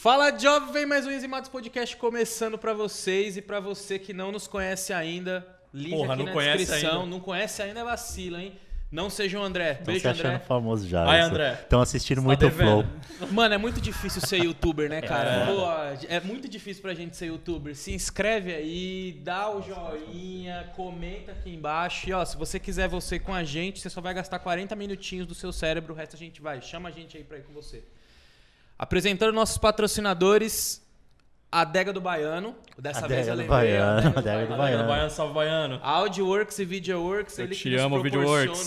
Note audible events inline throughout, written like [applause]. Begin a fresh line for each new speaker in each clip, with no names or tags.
Fala jovem, mais um Enzimatos Podcast começando pra vocês e pra você que não nos conhece ainda, link
Porra,
aqui
não
na
conhece
descrição.
ainda.
Não conhece ainda, é vacila, hein? Não seja o André.
Estão
Beijo,
se achando
André.
famoso já.
Vai, André.
Estão assistindo
Tá
muito o
devendo.
Flow.
Mano, é muito difícil ser youtuber, né, cara?
É.
Pô, é muito difícil pra gente ser youtuber. Se inscreve aí, dá o joinha, comenta aqui embaixo. E ó, se você quiser você com a gente, você só vai gastar 40 minutinhos do seu cérebro, o resto a gente vai. Chama a gente aí pra ir com você. Apresentando nossos patrocinadores, a Adega do Baiano. Dessa
Adega
vez eu
do
lembrei,
Baiano,
Adega do
Adega do
Baiano.
Baiano.
Baiano.
Baiano, salve Baiano.
Audioworks e Videoworks,
Eu
ele
te amo, Videoworks.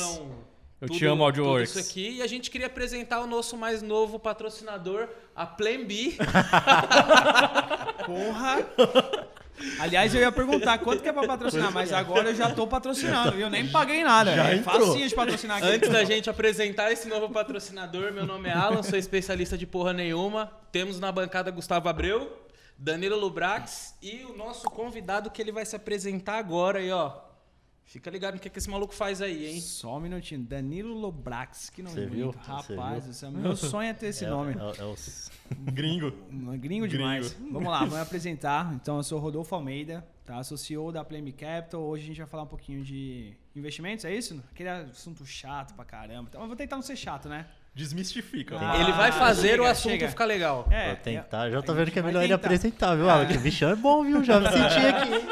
Eu
tudo-
te amo, Audioworks.
tudo isso aqui. E a gente queria apresentar o nosso mais novo patrocinador, a Plan B. [laughs]
Porra! Aliás, eu ia perguntar quanto que é pra patrocinar, mas agora eu já tô patrocinando, viu? Nem paguei nada.
Já
é
entrou.
facinho de patrocinar aqui.
Antes da gente apresentar esse novo patrocinador, meu nome é Alan, sou especialista de porra nenhuma. Temos na bancada Gustavo Abreu, Danilo Lubrax e o nosso convidado que ele vai se apresentar agora aí, ó. Fica ligado no que, que esse maluco faz aí, hein?
Só um minutinho. Danilo Lobrax, que bonito.
viu?
Rapaz,
viu?
esse é- meu sonho é ter esse
É-
nome.
é- é o-
Gringo.
Um Gringo demais. Vamos lá, vamos me apresentar. Então, eu sou Rodolfo Almeida, tá? Sou CEO da Play Capital. Hoje a gente vai falar um pouquinho de investimentos, é isso? Aquele assunto chato pra caramba. Então, eu vou tentar não ser chato, né?
Desmistifica.
Ah,
ele vai fazer o
chega,
assunto
chega.
ficar legal.
É,
Vou tentar.
é-
Já tô
a
vendo que é melhor ele apresentar, viu, Alan? Que o bichão é bom, viu? Já me [laughs] senti aqui.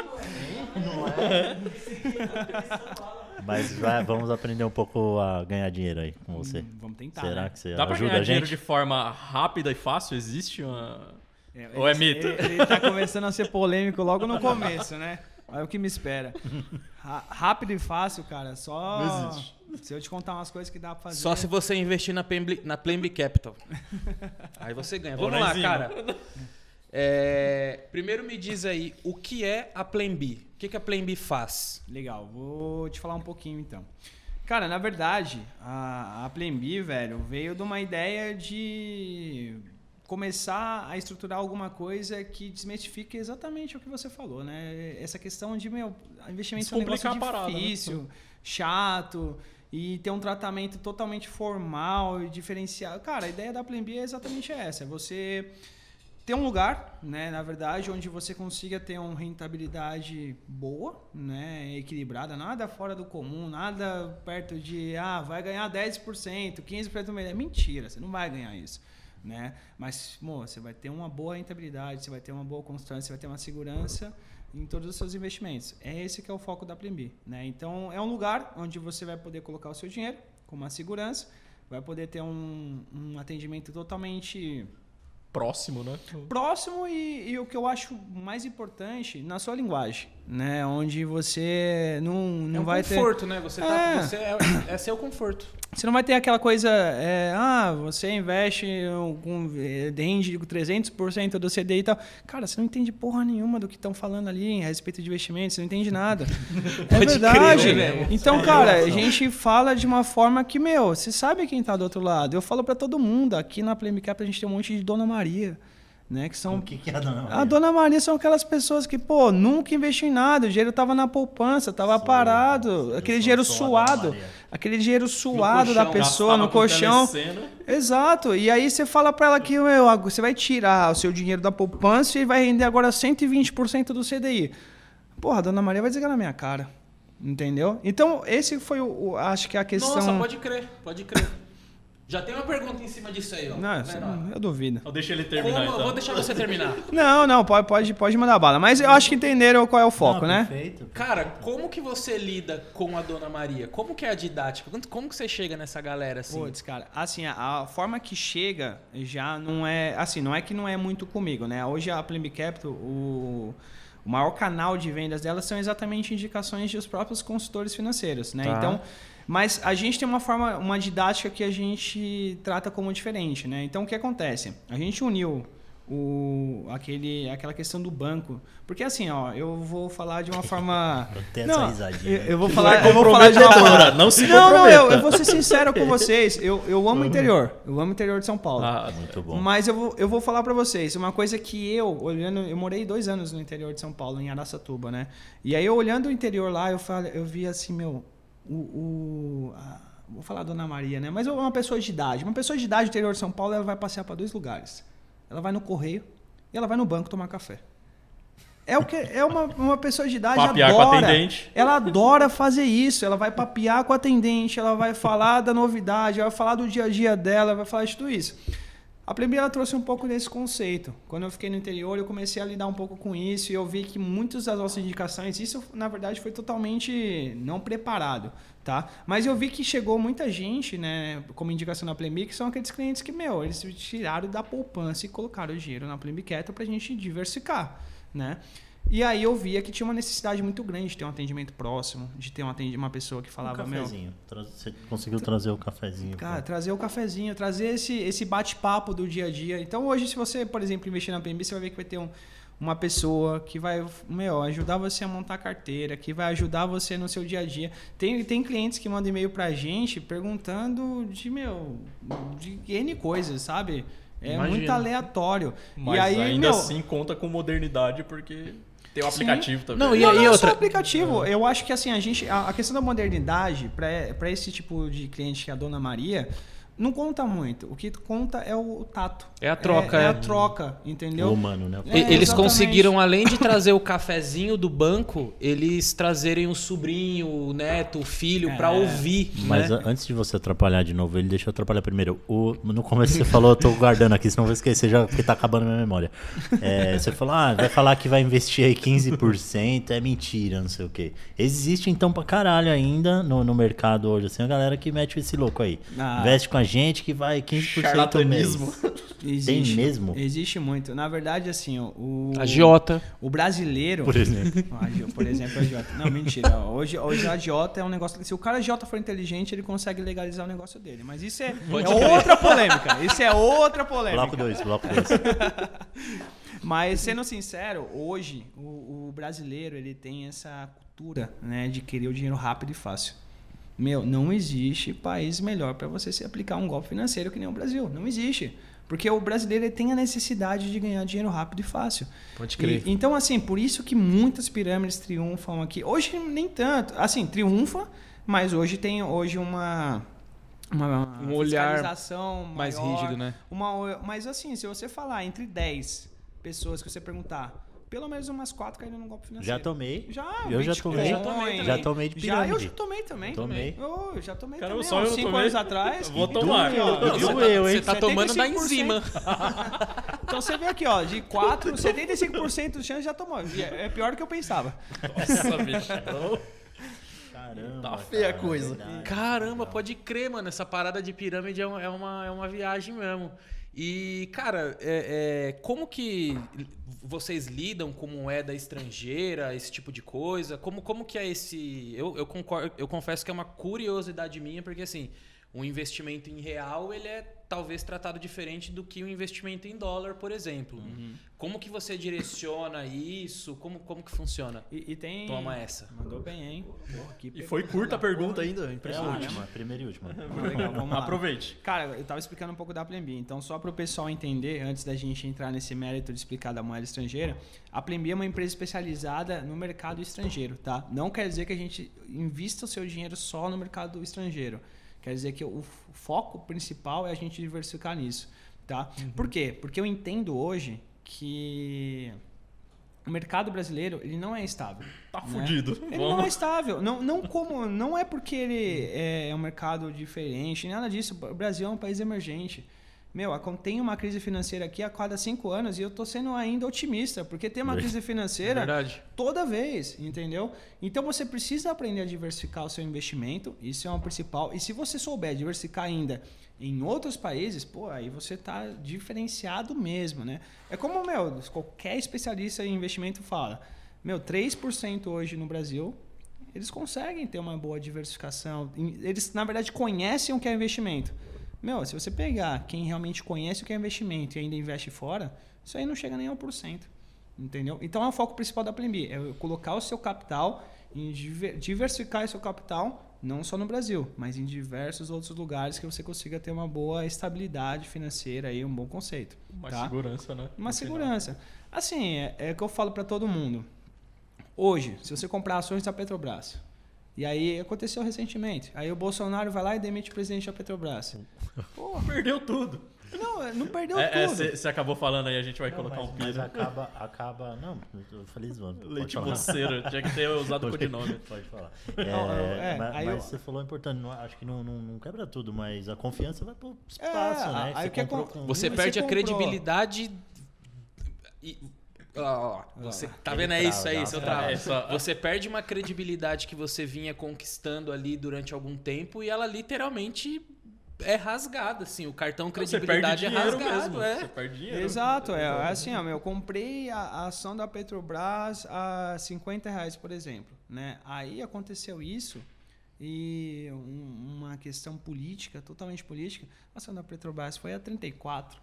Mas vai- vamos aprender um pouco a ganhar dinheiro aí com você.
Vamos tentar,
Será
né?
que você
Dá pra
ajuda
ganhar
a
dinheiro
gente?
de forma rápida e fácil? Existe uma...
É,
Ou é mito?
Ele, ele tá começando a ser polêmico logo no começo, né? É o que me espera. Ra- rápido e fácil, cara. Só.
Não existe.
Se eu te contar umas coisas que dá pra fazer.
Só se você investir na Plan B, na Plan B Capital. [laughs] Aí você ganha. Vamos
na
lá, cara. É, primeiro me diz aí, o que é a Plan B? O que, que a Plan B faz?
Legal, vou te falar um pouquinho então. Cara, na verdade, a, a Plan B, velho, veio de uma ideia de começar a estruturar alguma coisa que desmistifique exatamente o que você falou, né? Essa questão de, meu, investimento é um negócio
a parada, né?
difícil, chato e ter um tratamento totalmente formal e diferenciado. Cara, a ideia da Plan B é exatamente essa, é você ter um lugar, né, na verdade, onde você consiga ter uma rentabilidade boa, né, equilibrada, nada fora do comum, nada perto de, ah, vai ganhar 10%, 15% do. É mentira, você não vai ganhar isso, né? Mas, mo, você vai ter uma boa rentabilidade, você vai ter uma boa constância, você vai ter uma segurança em todos os seus investimentos. É esse que é o foco da B, né? Então, é um lugar onde você vai poder colocar o seu dinheiro com uma segurança, vai poder ter um, um atendimento totalmente
Próximo, né?
próximo e, e o que eu acho mais importante na sua linguagem, né? Onde você não, não
é um
vai
conforto, né? Você, tá,
É.
você é, é seu conforto.
ter... Você não vai ter aquela coisa... é, ah, você investe com... Rende 300% do CDI e tal. Cara, você não entende porra nenhuma do que estão falando ali a respeito de investimentos. Você não entende nada. [laughs] é verdade.
crer?
Então, cara, a gente fala de uma forma que, meu, você sabe quem tá do outro lado. Eu falo pra todo mundo. Aqui na Play Cap a gente tem um monte de Dona Maria, né? Que são
O que, que é a dona
a
Maria?
Dona Maria são aquelas pessoas que, pô, nunca investiu em nada, o dinheiro tava na poupança, tava
Sim,
parado, aquele dinheiro
a
suado, aquele dinheiro suado da pessoa no colchão. Exato. E aí você fala pra ela que, meu, você vai tirar o seu dinheiro da poupança e vai render agora 120% do CDI. Porra, a Dona Maria vai desligar na minha cara. Entendeu? Então, esse foi o, o- acho que a questão.
Nossa, pode crer, pode crer. Já tem uma pergunta em cima disso aí, ó.
Não,
Menor.
eu duvido.
Eu deixo ele
Como-
terminar,
eu
então.
Vou deixar você terminar. [laughs]
Não, não, pode, pode, pode mandar bala. Mas eu acho que entenderam qual é o foco,
Não,
né?
Perfeito.
Cara, como que você lida com a Dona Maria? Como que é a didática? Como- Como que você chega nessa galera assim?
Putz, cara, assim, a, a forma que chega já não é. Assim, não é que não é muito comigo, né? Hoje a Plimb Capital, o, o maior canal de vendas dela são exatamente indicações dos próprios consultores financeiros, né?
Tá.
Então. Mas a gente tem uma forma, uma didática que a gente trata como diferente, né? Então o que acontece? A gente uniu o, aquele, aquela questão do banco. Porque assim, ó, eu vou falar de uma forma. [laughs]
Tem
Não,
essa risadinha.
eu, eu vou
Não
falar, eu vou falar de uma
não se
Não, não, eu, eu vou ser sincero com [laughs] vocês. Eu, eu amo o interior. Eu amo o interior de São Paulo.
Ah,
Muito bom.
Mas eu vou, eu vou falar pra vocês, uma coisa que eu, olhando, eu morei dois anos no interior de São Paulo, em Araçatuba, né? E aí, eu olhando o interior lá, eu, falei, eu vi assim, meu, o. o- a- vou falar Dona Maria, né? Mas uma pessoa de idade. Uma pessoa de idade no interior de São Paulo, ela vai passear pra dois lugares. Ela vai no correio e ela vai no banco tomar café. É o que é uma, uma pessoa de idade
Papear com
adora.
a atendente.
Ela adora fazer isso. Ela vai papear com a atendente, ela vai falar da novidade, ela vai falar do dia a dia dela, vai falar de tudo isso. A Plebe ela trouxe um pouco desse conceito. Quando eu fiquei no interior, eu comecei a lidar um pouco com isso e eu vi que muitas das nossas indicações, isso na verdade foi totalmente não preparado, tá? Mas eu vi que chegou muita gente, né, como indicação na Plebe, que são aqueles clientes que, meu, eles tiraram da poupança e colocaram o dinheiro na Plebe Quieta pra gente diversificar, né? E aí eu via que tinha uma necessidade muito grande de ter um atendimento próximo, de ter um atendi- uma pessoa que
Um
falava, meu,
cafezinho. Tra- Você conseguiu trazer o cafezinho.
Cara,
pô.
trazer o cafezinho, trazer esse, esse bate-papo do dia a dia. Então, hoje, se você, por exemplo, investir na PNB, você vai ver que vai ter um- uma pessoa que vai meu, ajudar você a montar a carteira, que vai ajudar você no seu dia a dia. Tem, tem clientes que mandam e-mail pra gente perguntando de, meu, de N coisas, sabe? É
Imagino.
muito aleatório.
Mas
e aí,
ainda
meu,
assim conta com modernidade, porque tem o
Sim.
aplicativo também.
Não, e-
não, não é só
outra-
o aplicativo. Eu acho que assim, a gente. A, a questão da modernidade, para esse tipo de cliente que é a Dona Maria, não conta muito. O que conta é o, tato.
É a troca,
É, é
é.
a troca, entendeu?
O humano, né?
É,
Eles
exatamente.
conseguiram, além de trazer o cafezinho do banco, eles trazerem o sobrinho, o neto, o filho pra
É.
ouvir.
Mas
né?
antes de você atrapalhar de novo, ele deixa eu atrapalhar primeiro. O, no começo você falou, eu tô guardando aqui, senão eu vou esquecer já, porque tá acabando a minha memória. É, você falou, ah, vai falar que vai investir aí 15%, é mentira, não sei o quê. Existe então pra caralho ainda no, no mercado hoje, assim, a galera que mete esse louco aí.
Ah.
Investe com a gente que vai 15%
Charlatanismo.
Existe.
mesmo?
Existe muito. Na verdade, assim, o.
A Giota.
O brasileiro.
Por exemplo. [laughs]
A Gio- Por exemplo, a Jota. Não, mentira. Hoje, hoje a Jota é um negócio. Se o cara Jota for inteligente, ele consegue legalizar o negócio dele. Mas isso é, é outra polêmica. Isso é outra polêmica.
Bloco 2, bloco 2. [laughs]
Mas sendo sincero, hoje o, o brasileiro ele tem essa cultura, né, de querer o dinheiro rápido e fácil. Meu, não existe país melhor para você se aplicar um golpe financeiro que nem o Brasil. Não existe. Porque o brasileiro tem a necessidade de ganhar dinheiro rápido e fácil.
Pode
E-
crer.
então, assim, por isso que muitas pirâmides triunfam aqui. Hoje nem tanto. Assim, triunfa, mas hoje tem hoje uma. Uma
Um olhar
fiscalização
Mais
maior,
rígido, né?
uma, mas assim, se você falar entre 10 pessoas que você perguntar, pelo menos umas 4 caíram num golpe financeiro.
Já tomei.
Já,
Eu já tomei.
Já tomei.
Já tomei de
Já, eu
pirâmide.
já tomei também.
Tomei.
Eu, já tomei
Caramba,
também.
só
uns
eu
5
tomei.
anos atrás.
Vou tomar.
Viu
você,
eu,
tá,
hein?
você tá tomando da
75%.
enzima. [laughs]
Então você vê aqui, ó, de 4, 75% de chance já tomou. É é pior do que eu pensava.
Nossa, bicho.
Caramba.
Tá feia a
cara,
coisa.
verdade.
Caramba, pode crer, mano. Essa parada de pirâmide é uma, é uma, é uma viagem mesmo. E, cara, é- é, como que vocês lidam com moeda estrangeira, esse tipo de coisa? Como, como que é esse. Eu, eu, concordo, eu confesso que é uma curiosidade minha, porque assim, um investimento em real, ele é talvez tratado diferente do que um investimento em dólar, por exemplo.
Uhum.
Como que você direciona isso? Como, como que funciona?
E, e tem.
Toma essa.
Mandou bem, hein? Porra, que
E foi curta a pergunta
porra.
ainda,
É a
impressionante.
última, primeira e última. [laughs]
Legal, vamos lá.
Aproveite.
Cara, eu tava explicando um pouco da Plembi. Então, só para o pessoal entender, antes da gente entrar nesse mérito de explicar da moeda estrangeira, a Plembi é uma empresa especializada no mercado estrangeiro, tá? Não quer dizer que a gente invista o seu dinheiro só no mercado estrangeiro. Quer dizer que o foco principal é a gente diversificar nisso, tá? Por quê? Porque eu entendo hoje que o mercado brasileiro, ele não é estável.
Tá
né?
fudido.
Ele não é
Vamos.
estável. Não, não, como, não é porque ele é um mercado diferente, nada disso. O Brasil é um país emergente. Meu, tem uma crise financeira aqui a cada cinco anos e eu tô sendo ainda otimista, porque tem uma crise
É
financeira
verdade.
toda vez, entendeu? Então você precisa aprender a diversificar o seu investimento, isso é o principal. E se você souber diversificar ainda em outros países, pô, aí você tá diferenciado mesmo, né? É como, meu, qualquer especialista em investimento fala, meu, 3% hoje no Brasil, eles conseguem ter uma boa diversificação. Eles, na verdade, conhecem o que é investimento. Meu, se você pegar quem realmente conhece o que é investimento e ainda investe fora, Isso aí não chega nem a 1%. Entendeu? Então é o foco principal da Plan B, é colocar o seu capital, em diver- diversificar o seu capital, não só no Brasil, mas em diversos outros lugares que você consiga ter uma boa estabilidade financeira e um bom conceito.
Mais
tá?
segurança, né?
Uma
No final.
segurança. Assim, é, é o que eu falo para todo mundo. Hoje, se você comprar ações da Petrobras, e aí aconteceu recentemente, aí o Bolsonaro vai lá e demite o presidente da Petrobras. Pô, [laughs]
Perdeu tudo.
não, não perdeu
É,
tudo.
Você acabou falando aí, a gente vai
Não,
colocar
mas,
um
mas
piso.
acaba, acaba. Não, eu falei zoando.
Leite moceiro. Tinha que ter usado o codinome. [laughs]
Pode falar.
Não,
É,
é,
mas
aí
mas
eu-
você falou importante, não- acho que não, não, não quebra tudo, mas a confiança vai pro espaço,
É,
né?
aí
Você comprou com
Você perde a
comprou.
credibilidade. E, ó, ó, você tá vendo? É isso, é isso, eu
uma
travo.
trava. É,
Você perde uma credibilidade que você vinha conquistando ali durante algum tempo e ela literalmente é rasgada, assim. O cartão
Você
credibilidade
perde
é rasgado,
mesmo.
é.
Você perde dinheiro.
Exato, é assim, ó, meu, eu comprei a, a ação da Petrobras a 50 reais, por exemplo, né? Aí aconteceu isso e um- uma questão política, totalmente política, a ação da Petrobras foi a 34.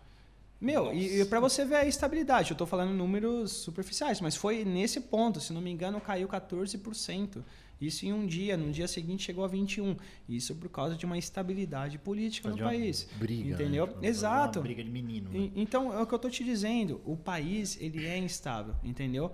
Meu, e, e para você ver a estabilidade, eu tô falando números superficiais, mas foi nesse ponto, se não me engano, caiu 14%. Isso em um dia, no dia seguinte chegou a 21. Isso por causa de uma estabilidade política no
uma
país.
Briga,
entendeu?
Né? Uma
Exato.
briga de menino. né?
E- Então, é o que eu tô te dizendo. O país, ele é instável, entendeu?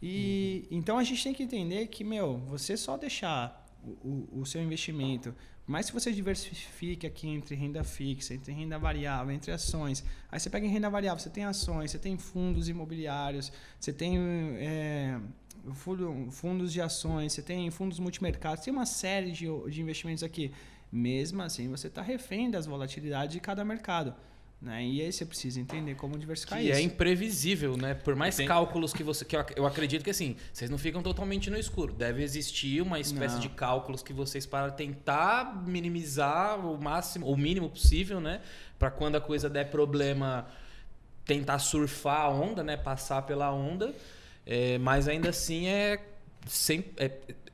E então a gente tem que entender que, meu, você só deixar o, o, o seu investimento, mais que você diversifique aqui entre renda fixa, entre renda variável, entre ações, aí você pega em renda variável, você tem ações, você tem fundos imobiliários, você tem é, fundo- fundos de ações, você tem fundos multimercados, tem uma série de, de investimentos aqui. Mesmo assim, você está refém das volatilidades de cada mercado. Né? E aí você precisa entender como diversificar
Que
isso.
é imprevisível, né? Por mais
Tem-
cálculos que você. Que eu acredito que assim, vocês não ficam totalmente no escuro. Deve existir uma espécie
Não.
de cálculos que vocês para tentar minimizar o máximo, o mínimo possível, né? Para quando a coisa der problema, tentar surfar a onda, né? Passar pela onda. É, mas ainda assim é, sem, é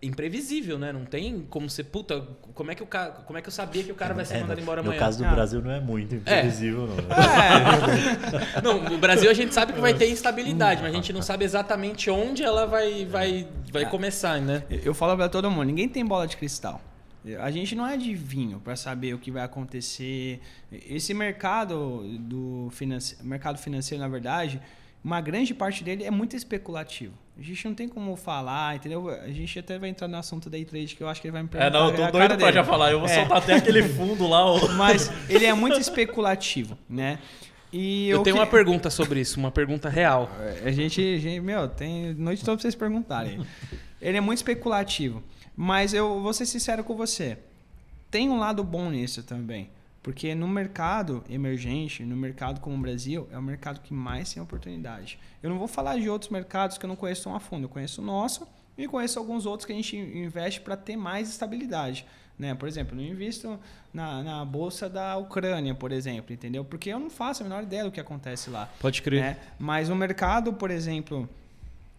imprevisível, né? Não tem como ser. Puta, como é que o cara. Como é que eu sabia que o cara vai ser
É,
mandado
no-
embora
no
amanhã?
caso do
Ah.
Brasil não é muito imprevisível, não.
É,
Não, no Brasil a gente sabe que vai ter instabilidade, mas a gente não sabe exatamente onde ela vai, vai, vai começar, né?
eu falo para todo mundo, ninguém tem bola de cristal. A gente não é adivinho para saber o que vai acontecer. Esse mercado do finance... mercado financeiro, na verdade, uma grande parte dele é muito especulativo. A gente não tem como falar, entendeu? A gente até vai entrar no assunto day trade que eu acho que ele vai me perguntar.
É, não, eu tô doido pra
dele.
já falar. Eu vou
É.
soltar até aquele fundo lá. [laughs]
Mas ele é muito especulativo, né? E
Eu
o
tenho
que-
uma pergunta sobre isso, uma pergunta real.
A gente, a gente- meu, tem noite toda pra vocês perguntarem. Ele é muito especulativo. Mas eu vou ser sincero com você. Tem um lado bom nisso também. Porque no mercado emergente, no mercado como o Brasil, é o mercado que mais tem oportunidade. Eu não vou falar de outros mercados que eu não conheço tão a fundo. Eu conheço o nosso e conheço alguns outros que a gente investe para ter mais estabilidade. Né? Por exemplo, eu não invisto na, na bolsa da Ucrânia, por exemplo, entendeu? Porque eu não faço a menor ideia do que acontece lá
Pode crer.
né? Mas o mercado, por exemplo,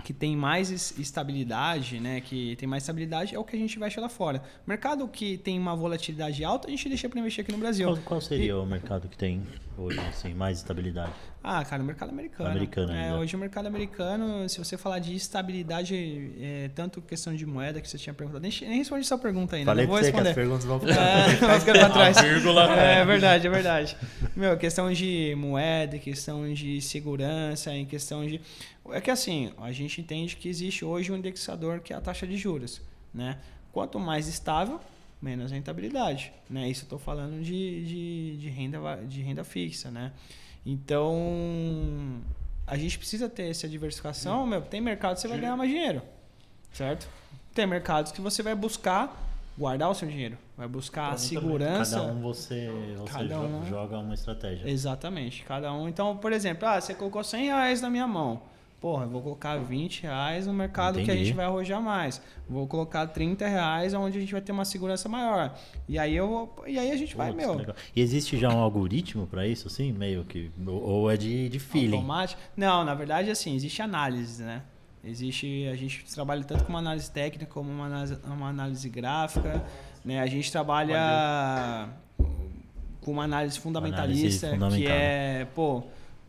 que tem mais es- estabilidade, né? Que tem mais estabilidade é o que a gente investe lá fora. Mercado que tem uma volatilidade alta, a gente deixa para investir aqui no Brasil.
Qual, qual seria o mercado que tem hoje, assim, mais estabilidade?
Ah, cara, o mercado americano.
Americano
é,
ainda.
hoje o mercado americano, se você falar de estabilidade, é, tanto questão de moeda que você tinha perguntado, nem, nem respondi essa pergunta ainda,
Falei
não vou
que as
responder.
perguntas vão [laughs] ficar.
É, vai ficar pra [laughs] trás.
Vírgula.
É, é verdade, é verdade. Meu, questão de moeda, questão de segurança, em questão de. É que assim, a gente entende que existe hoje um indexador que é a taxa de juros. Né? Quanto mais estável, menos rentabilidade. Né? Isso eu estou falando de, de, de, renda, de renda fixa. Né? Então, a gente precisa ter essa diversificação. Meu, tem mercado que você vai ganhar mais dinheiro. Certo? Tem mercados que você vai buscar guardar o seu dinheiro. Vai buscar a
mim também.
segurança.
Cada um você, você
Cada
jo-
um.
joga uma estratégia.
Exatamente, cada um. Então, por exemplo, ah, você colocou 100 reais na minha mão. Porra, eu vou colocar 20 reais no mercado que a
Entendi.
gente vai arrojar mais. Vou colocar 30 reais onde a gente vai ter uma segurança maior. E aí eu e aí a gente vai,
Putz,
meu.
que legal. E existe já um algoritmo pra isso, assim, meio que. Ou é de, de feeling?
Automático? Não, na verdade, assim, existe análise, né? Existe, a gente trabalha tanto com uma análise técnica como uma análise, uma análise gráfica, né? A gente trabalha com uma análise fundamentalista,
Análise fundamental.
que é, pô,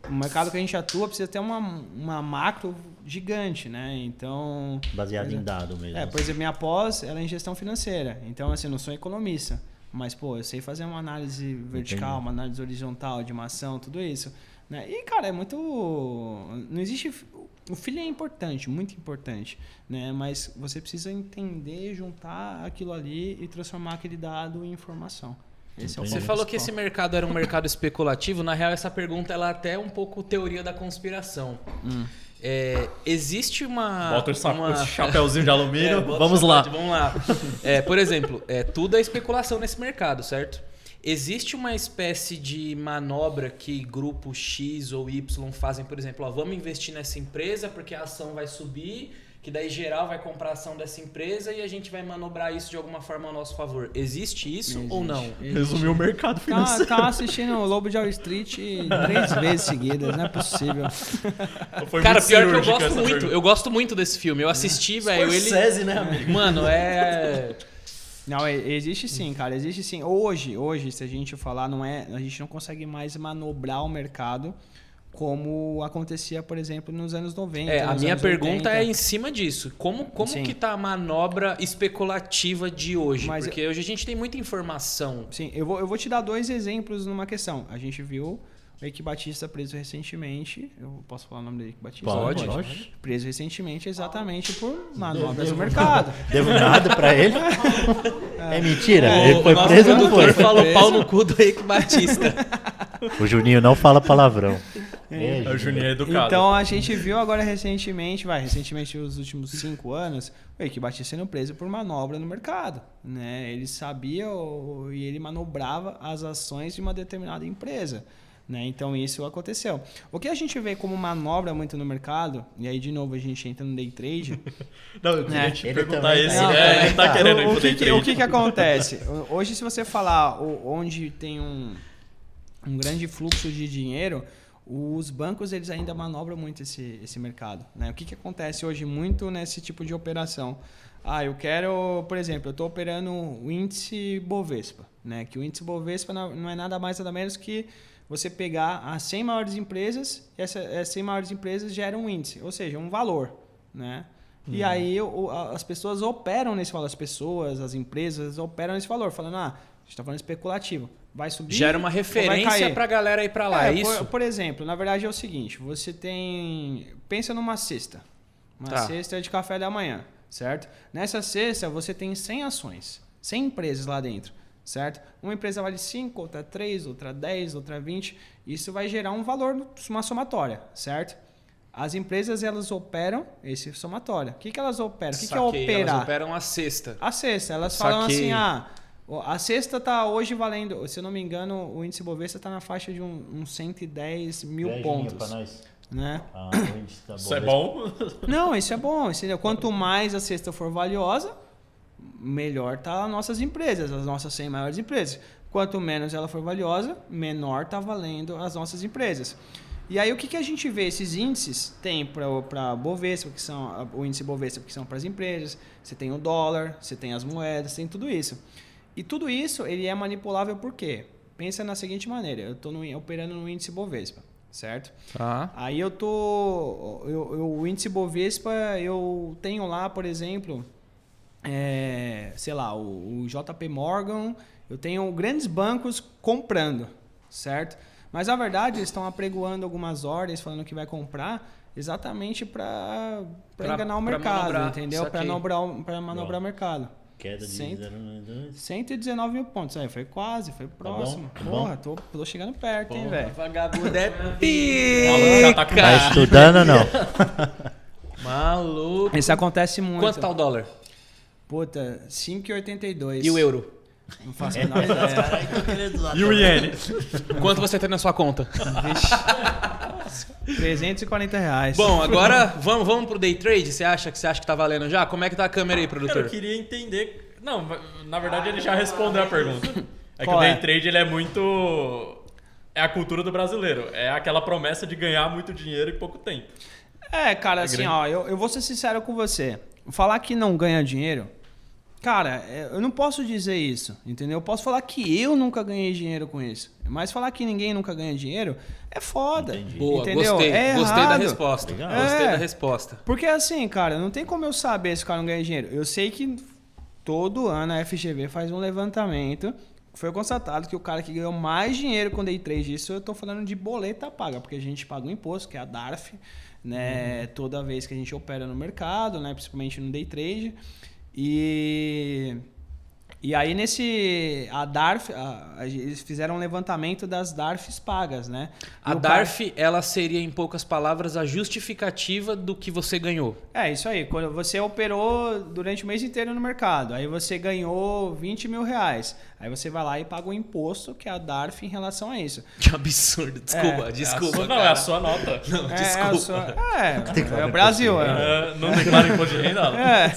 o mercado que a gente atua precisa ter uma, uma macro gigante, né? Então,
Baseado em dado mesmo.
é, por exemplo, minha pós, ela é em gestão financeira. Então, assim, eu não sou economista. Mas, pô, eu sei fazer uma análise vertical,
Entendi.
uma análise horizontal de uma ação, tudo isso. Né? E, cara, é muito... Não existe... O feeling é importante, muito importante, né? Mas você precisa entender, juntar aquilo ali e transformar aquele dado em informação. Esse é o.
Você falou que esse mercado era um mercado especulativo. Na real, essa pergunta ela é até um pouco teoria da conspiração.
Hum.
É, existe uma.
Bota esse,
uma...
esse chapéuzinho de alumínio. [laughs]
É,
Vamos lá.
Vamos lá. É, por exemplo, é, tudo é especulação nesse mercado, certo? Existe uma espécie de manobra que grupo X ou Y fazem, por exemplo, ó, vamos investir nessa empresa porque a ação vai subir, que daí geral vai comprar a ação dessa empresa e a gente vai manobrar isso de alguma forma ao nosso favor. Existe isso ou não?
Existe.
Resumiu o mercado
Tá,
financeiro.
tá assistindo o Lobo de Wall Street três vezes seguidas, não é possível.
Foi
Cara, pior que eu gosto muito.
pergunta.
Eu gosto muito desse filme. Eu assisti, velho. Ele.
Né, amigo?
Mano, é.
Não, e- existe sim, cara, existe sim. Hoje, hoje, se a gente falar, não é, a gente não consegue mais manobrar o mercado como acontecia, por exemplo, nos anos 90.
É, a minha
anos
pergunta
80.
é em cima disso. Como, como
Sim.
que tá a manobra especulativa de hoje?
Mas
Porque hoje a gente tem muita informação.
Sim, eu vou, eu vou te dar dois exemplos numa questão. A gente viu o Eike Batista preso recentemente. Eu posso falar o nome do Eike Batista?
Pode,
Pode.
pode.
Preso recentemente exatamente por manobras do mercado. [laughs]
Devo nada pra ele? [laughs] É mentira.
É,
ele foi
o nosso
preso ou não
produtor
foi?
falou pau no cu do Eike Batista. [laughs]
O Juninho não fala palavrão. É,
É, O Juninho é educado.
Então a gente viu agora recentemente, vai, recentemente nos últimos cinco anos, o Eike Batista sendo preso por manobra no mercado. Né? Ele sabia o- e ele manobrava as ações de uma determinada empresa. Né? Então isso aconteceu. O que a gente vê como manobra muito no mercado, e aí de novo a gente entra no day trade, [laughs]
Não, eu queria
É.
te
Ele
perguntar esse.
tá-
é, ele tá
tá.
querendo ir
o,
pro
o,
day
que, que-
trade.
o que que acontece? Hoje, se você falar onde tem um, um grande fluxo de dinheiro, os bancos eles ainda manobram muito esse, esse mercado. Né? O que, que acontece hoje muito nesse tipo de operação? Ah, eu quero, por exemplo, eu estou operando o índice Bovespa, né? que o índice Bovespa não é nada mais nada menos que você pegar as 100 maiores empresas, e essa- essas 100 maiores empresas geram um índice, ou seja, um valor. Né? E aí o- a- as pessoas operam nesse valor, as pessoas, as empresas operam nesse valor, falando, ah, a gente está falando especulativo, vai subir
Gera uma referência
cair?
pra galera ir pra lá, é,
É,
isso?
Por, por exemplo, na verdade é o seguinte, você tem, pensa numa cesta, uma
Tá.
cesta de café da manhã, certo? Nessa cesta você tem 100 ações, 100 empresas lá dentro, certo? Uma empresa vale 5, outra 3, outra 10, outra 20, isso vai gerar um valor, uma somatória, certo? As empresas elas operam esse somatório. O que, que elas operam? O que, que é operar?
Elas operam a sexta.
A cesta, elas falam
Saquei.
assim, ah, a cesta tá hoje valendo, se eu não me engano, o índice Bovespa tá na faixa de um- uns 110 mil pontos,
pra nós.
né?
Ah, tá [coughs]
Isso é
bom. [laughs]
Não, isso é bom, entendeu? Quanto mais a cesta for valiosa, melhor tá as nossas empresas, as nossas 100 maiores empresas. Quanto menos ela for valiosa, menor tá valendo as nossas empresas. E aí o que, que a gente vê? Esses índices tem para Bovespa, que são o índice Bovespa, que são para as empresas, você tem o dólar, você tem as moedas, tem tudo isso. E tudo isso ele é manipulável por quê? Pensa na seguinte maneira, eu estou operando no índice Bovespa, certo?
Tá.
Aí eu tô. Eu, eu- o índice Bovespa, eu tenho lá, por exemplo, é, sei lá, o, o JP Morgan, eu tenho grandes bancos comprando, certo? Mas na verdade eles estão apregoando algumas ordens falando que vai comprar exatamente para enganar o mercado,
manobrar,
entendeu? Para manobrar, pra manobrar o mercado.
Queda de
Cento.
0,92.
119 mil pontos. Aí foi quase, foi próximo.
Tá bom?
Porra, tô, tô chegando perto, hein, velho.
Vagabundo é
tá
pica.
Tá estudando ou não? [laughs]
Maluco.
Isso acontece muito.
Quanto tá o dólar?
Puta, 5,82.
E o euro?
Não faço a menor ideia.
E o iene?
Quanto você tem na sua conta?
340 reais.
Bom, agora vamos, vamos pro day trade? Você acha que você acha que tá valendo já? Como é que tá a câmera aí,
Cara,
produtor?
eu queria entender. Não, na verdade ele já respondeu a pergunta. É que
Qual
o day
é?
trade ele é muito. É a cultura do brasileiro. É aquela promessa de ganhar muito dinheiro em pouco tempo.
É, cara,
É
assim,
grande.
ó, eu, eu vou ser sincero com você. Falar que não ganha dinheiro Cara, é, eu não posso dizer isso, entendeu? Eu posso falar que eu nunca ganhei dinheiro com isso. Mas falar que ninguém nunca ganha dinheiro é foda.
Entendi.
Boa,
entendeu?
gostei.
É
gostei da
errado.
resposta.
Legal.
Gostei
É.
da resposta.
Porque assim, cara, não tem como eu saber se o cara não ganha dinheiro. Eu sei que todo ano a FGV faz um levantamento. Foi constatado que o cara que ganhou mais dinheiro com day trade, isso eu tô falando de boleta paga, porque a gente paga um imposto, que é a DARF, né? Toda vez que a gente opera no mercado, né? Principalmente no day trade. E. E aí nesse. A DARF. a- a- eles fizeram um levantamento das DARFs pagas, né?
A DARF, ela seria, em poucas palavras, a justificativa do que você ganhou.
É, isso aí. Quando você operou durante o mês inteiro no mercado, aí você ganhou 20 mil reais. Aí você vai lá e paga o imposto, que é a DARF, em relação a isso. [laughs]
Que absurdo. Desculpa,
É,
desculpa.
É sua, não, é a sua nota. [laughs]
Não,
É,
desculpa.
a sua- é, [laughs] é o Brasil. É.
É, não declara imposto de renda?
É.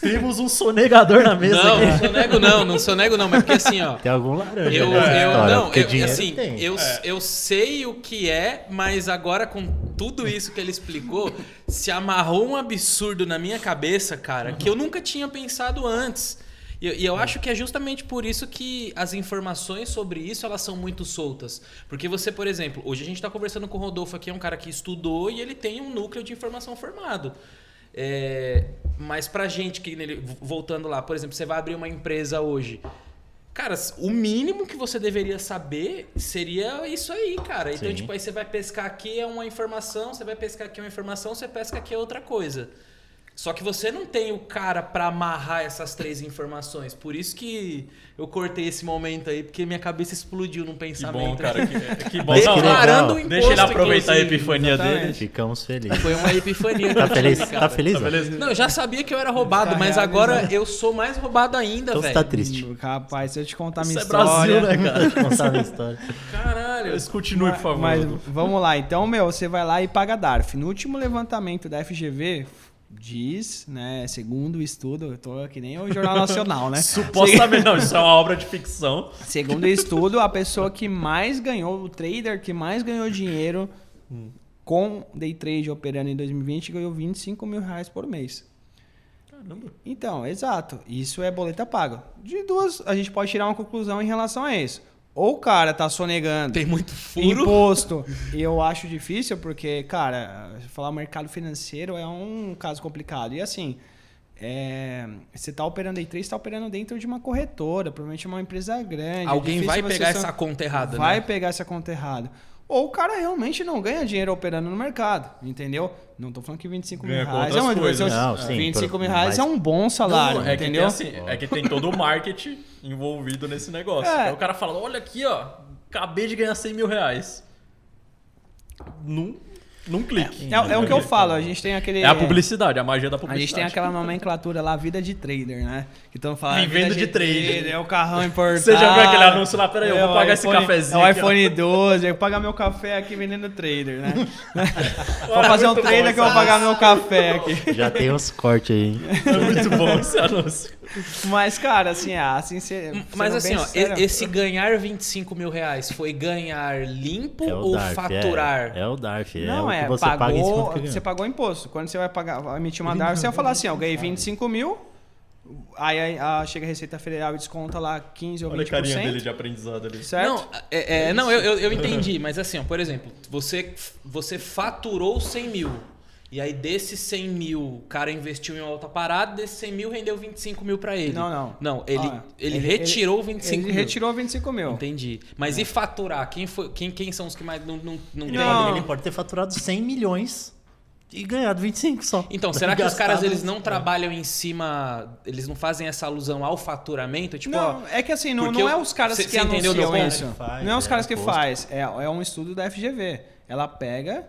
Temos um sonegador na mesa
Não, não
aqui.
sou nego não, não sou nego não, mas porque assim, ó.
Tem algum laranja
Eu, eu
história,
não,
porque
eu, assim,
tem.
eu, eu sei o que é, mas agora com tudo isso que ele explicou, se amarrou um absurdo na minha cabeça, cara, que eu nunca tinha pensado antes. E, e eu acho que é justamente por isso que as informações sobre isso elas são muito soltas. Porque você, por exemplo, hoje a gente está conversando com o Rodolfo aqui, é um cara que estudou e ele tem um núcleo de informação formado. É, mas pra gente que voltando lá, por exemplo, você vai abrir uma empresa hoje. Cara, o mínimo que você deveria saber seria isso aí, cara. Então,
Sim.
tipo, aí você vai pescar aqui é uma informação, você vai pescar aqui é uma informação, você pesca aqui é outra coisa. Só que você não tem o cara pra amarrar essas três informações. Por isso que eu cortei esse momento aí, porque minha cabeça explodiu num
Que
pensamento.
bom, cara. Que, [laughs] que bom.
Que.
Declarando o imposto,
Deixa ele aproveitar a epifania
Exatamente.
dele.
Ficamos felizes.
Foi uma epifania.
Tá
que
feliz?
tive,
Tá feliz?
Tá
ó?
beleza?
Não, eu já sabia que eu era roubado,
Tá
mas agora eu sou mais roubado ainda,
Então você
velho.
tá triste.
Rapaz, se eu te contar
Isso
minha
é
história...
Brasil, né, [laughs] cara?
Contar a minha história.
Caralho.
Mas continue, por favor.
Mas vamos lá, então, meu, você vai lá e paga a DARF. No último levantamento da FGV, diz, né, segundo o estudo, eu tô que nem o Jornal Nacional, né? [laughs]
Supostamente, não, isso é uma obra de ficção.
Segundo o estudo, a pessoa que mais ganhou, o trader que mais ganhou dinheiro com day trade operando em 2020 ganhou 25 mil reais por mês.
Caramba.
Então, exato. Isso é boleta paga. De duas, a gente pode tirar uma conclusão em relação a isso. Ou o cara tá sonegando
Tem muito furo.
imposto. E eu acho difícil porque, cara, falar mercado financeiro é um caso complicado. E assim, é, você tá operando day trade, você tá operando dentro de uma corretora, provavelmente uma empresa grande. é
Alguém
difícil
vai pegar
só-
essa conta errada,
Vai
né?
pegar essa conta errada. Ou o cara realmente não ganha dinheiro operando no mercado, entendeu? Não tô falando que 25 mil
Ganha com
reais é uma
coisas.
Não, sim,
25
por-
mil reais
mas-
é um bom salário,
Não, é, que tem,
entendeu?
assim, é que tem todo o marketing envolvido nesse negócio.
É.
Aí o cara fala, olha aqui, ó, acabei de ganhar 100 mil reais. Num, num clique.
É, é o que eu falo, a gente tem aquele.
É a publicidade, a magia da
A
publicidade.
gente tem aquela nomenclatura lá, vida de trader, né? Que estão falando.
Vivendo
vida
de trader.
É o carrão [laughs] importado.
Você já viu aquele anúncio lá? Peraí, eu
É
vou pagar esse
iPhone-
cafezinho
É o iPhone 12, eu vou pagar meu café aqui vendendo trader, né? [laughs] vou fazer um trader que eu vou
esse
pagar meu café aqui. [laughs]
Já tem uns cortes aí. hein?
É muito bom esse anúncio.
Mas, cara, assim, é, assim, cê,
Mas assim, ó,
sincero-
esse ganhar 25 mil reais foi ganhar limpo
É
ou
DARF.
faturar?
É, é o DARF. É
Não,
o
é,
que você paga em cima
pagou,
do que ganhou.
você pagou imposto. Quando você vai pagar, vai emitir uma DARF, você vai falar assim, ó, eu ganhei 25 mil, aí a, a- chega a Receita Federal e desconta lá 15 ou 20%.
Olha a carinha dele de aprendizado ali.
Certo?
Não, é, é, não eu, eu, eu entendi, mas assim, ó, por exemplo, você, você faturou 100 mil. E aí, desses 100 mil, o cara investiu em outra parada, desses 100 mil rendeu 25 mil pra ele.
Não, não.
Não, ele,
Ó,
ele,
ele-
retirou 25
Ele
mil.
retirou 25 mil.
Entendi. Mas e faturar? Quem, foi, quem, quem são os que mais não, não, não
Ele, pode, ele pode ter faturado 100 milhões e ganhado 25 só.
Então, será que os caras eles não trabalham em cima, eles não fazem essa alusão ao faturamento? Tipo, ó,
Não, é que assim, não, não é os caras
cê-
que
cê
anunciam isso.
Faz,
não é os
é,
caras que
imposto.
faz. É, é um estudo da FGV. Ela pega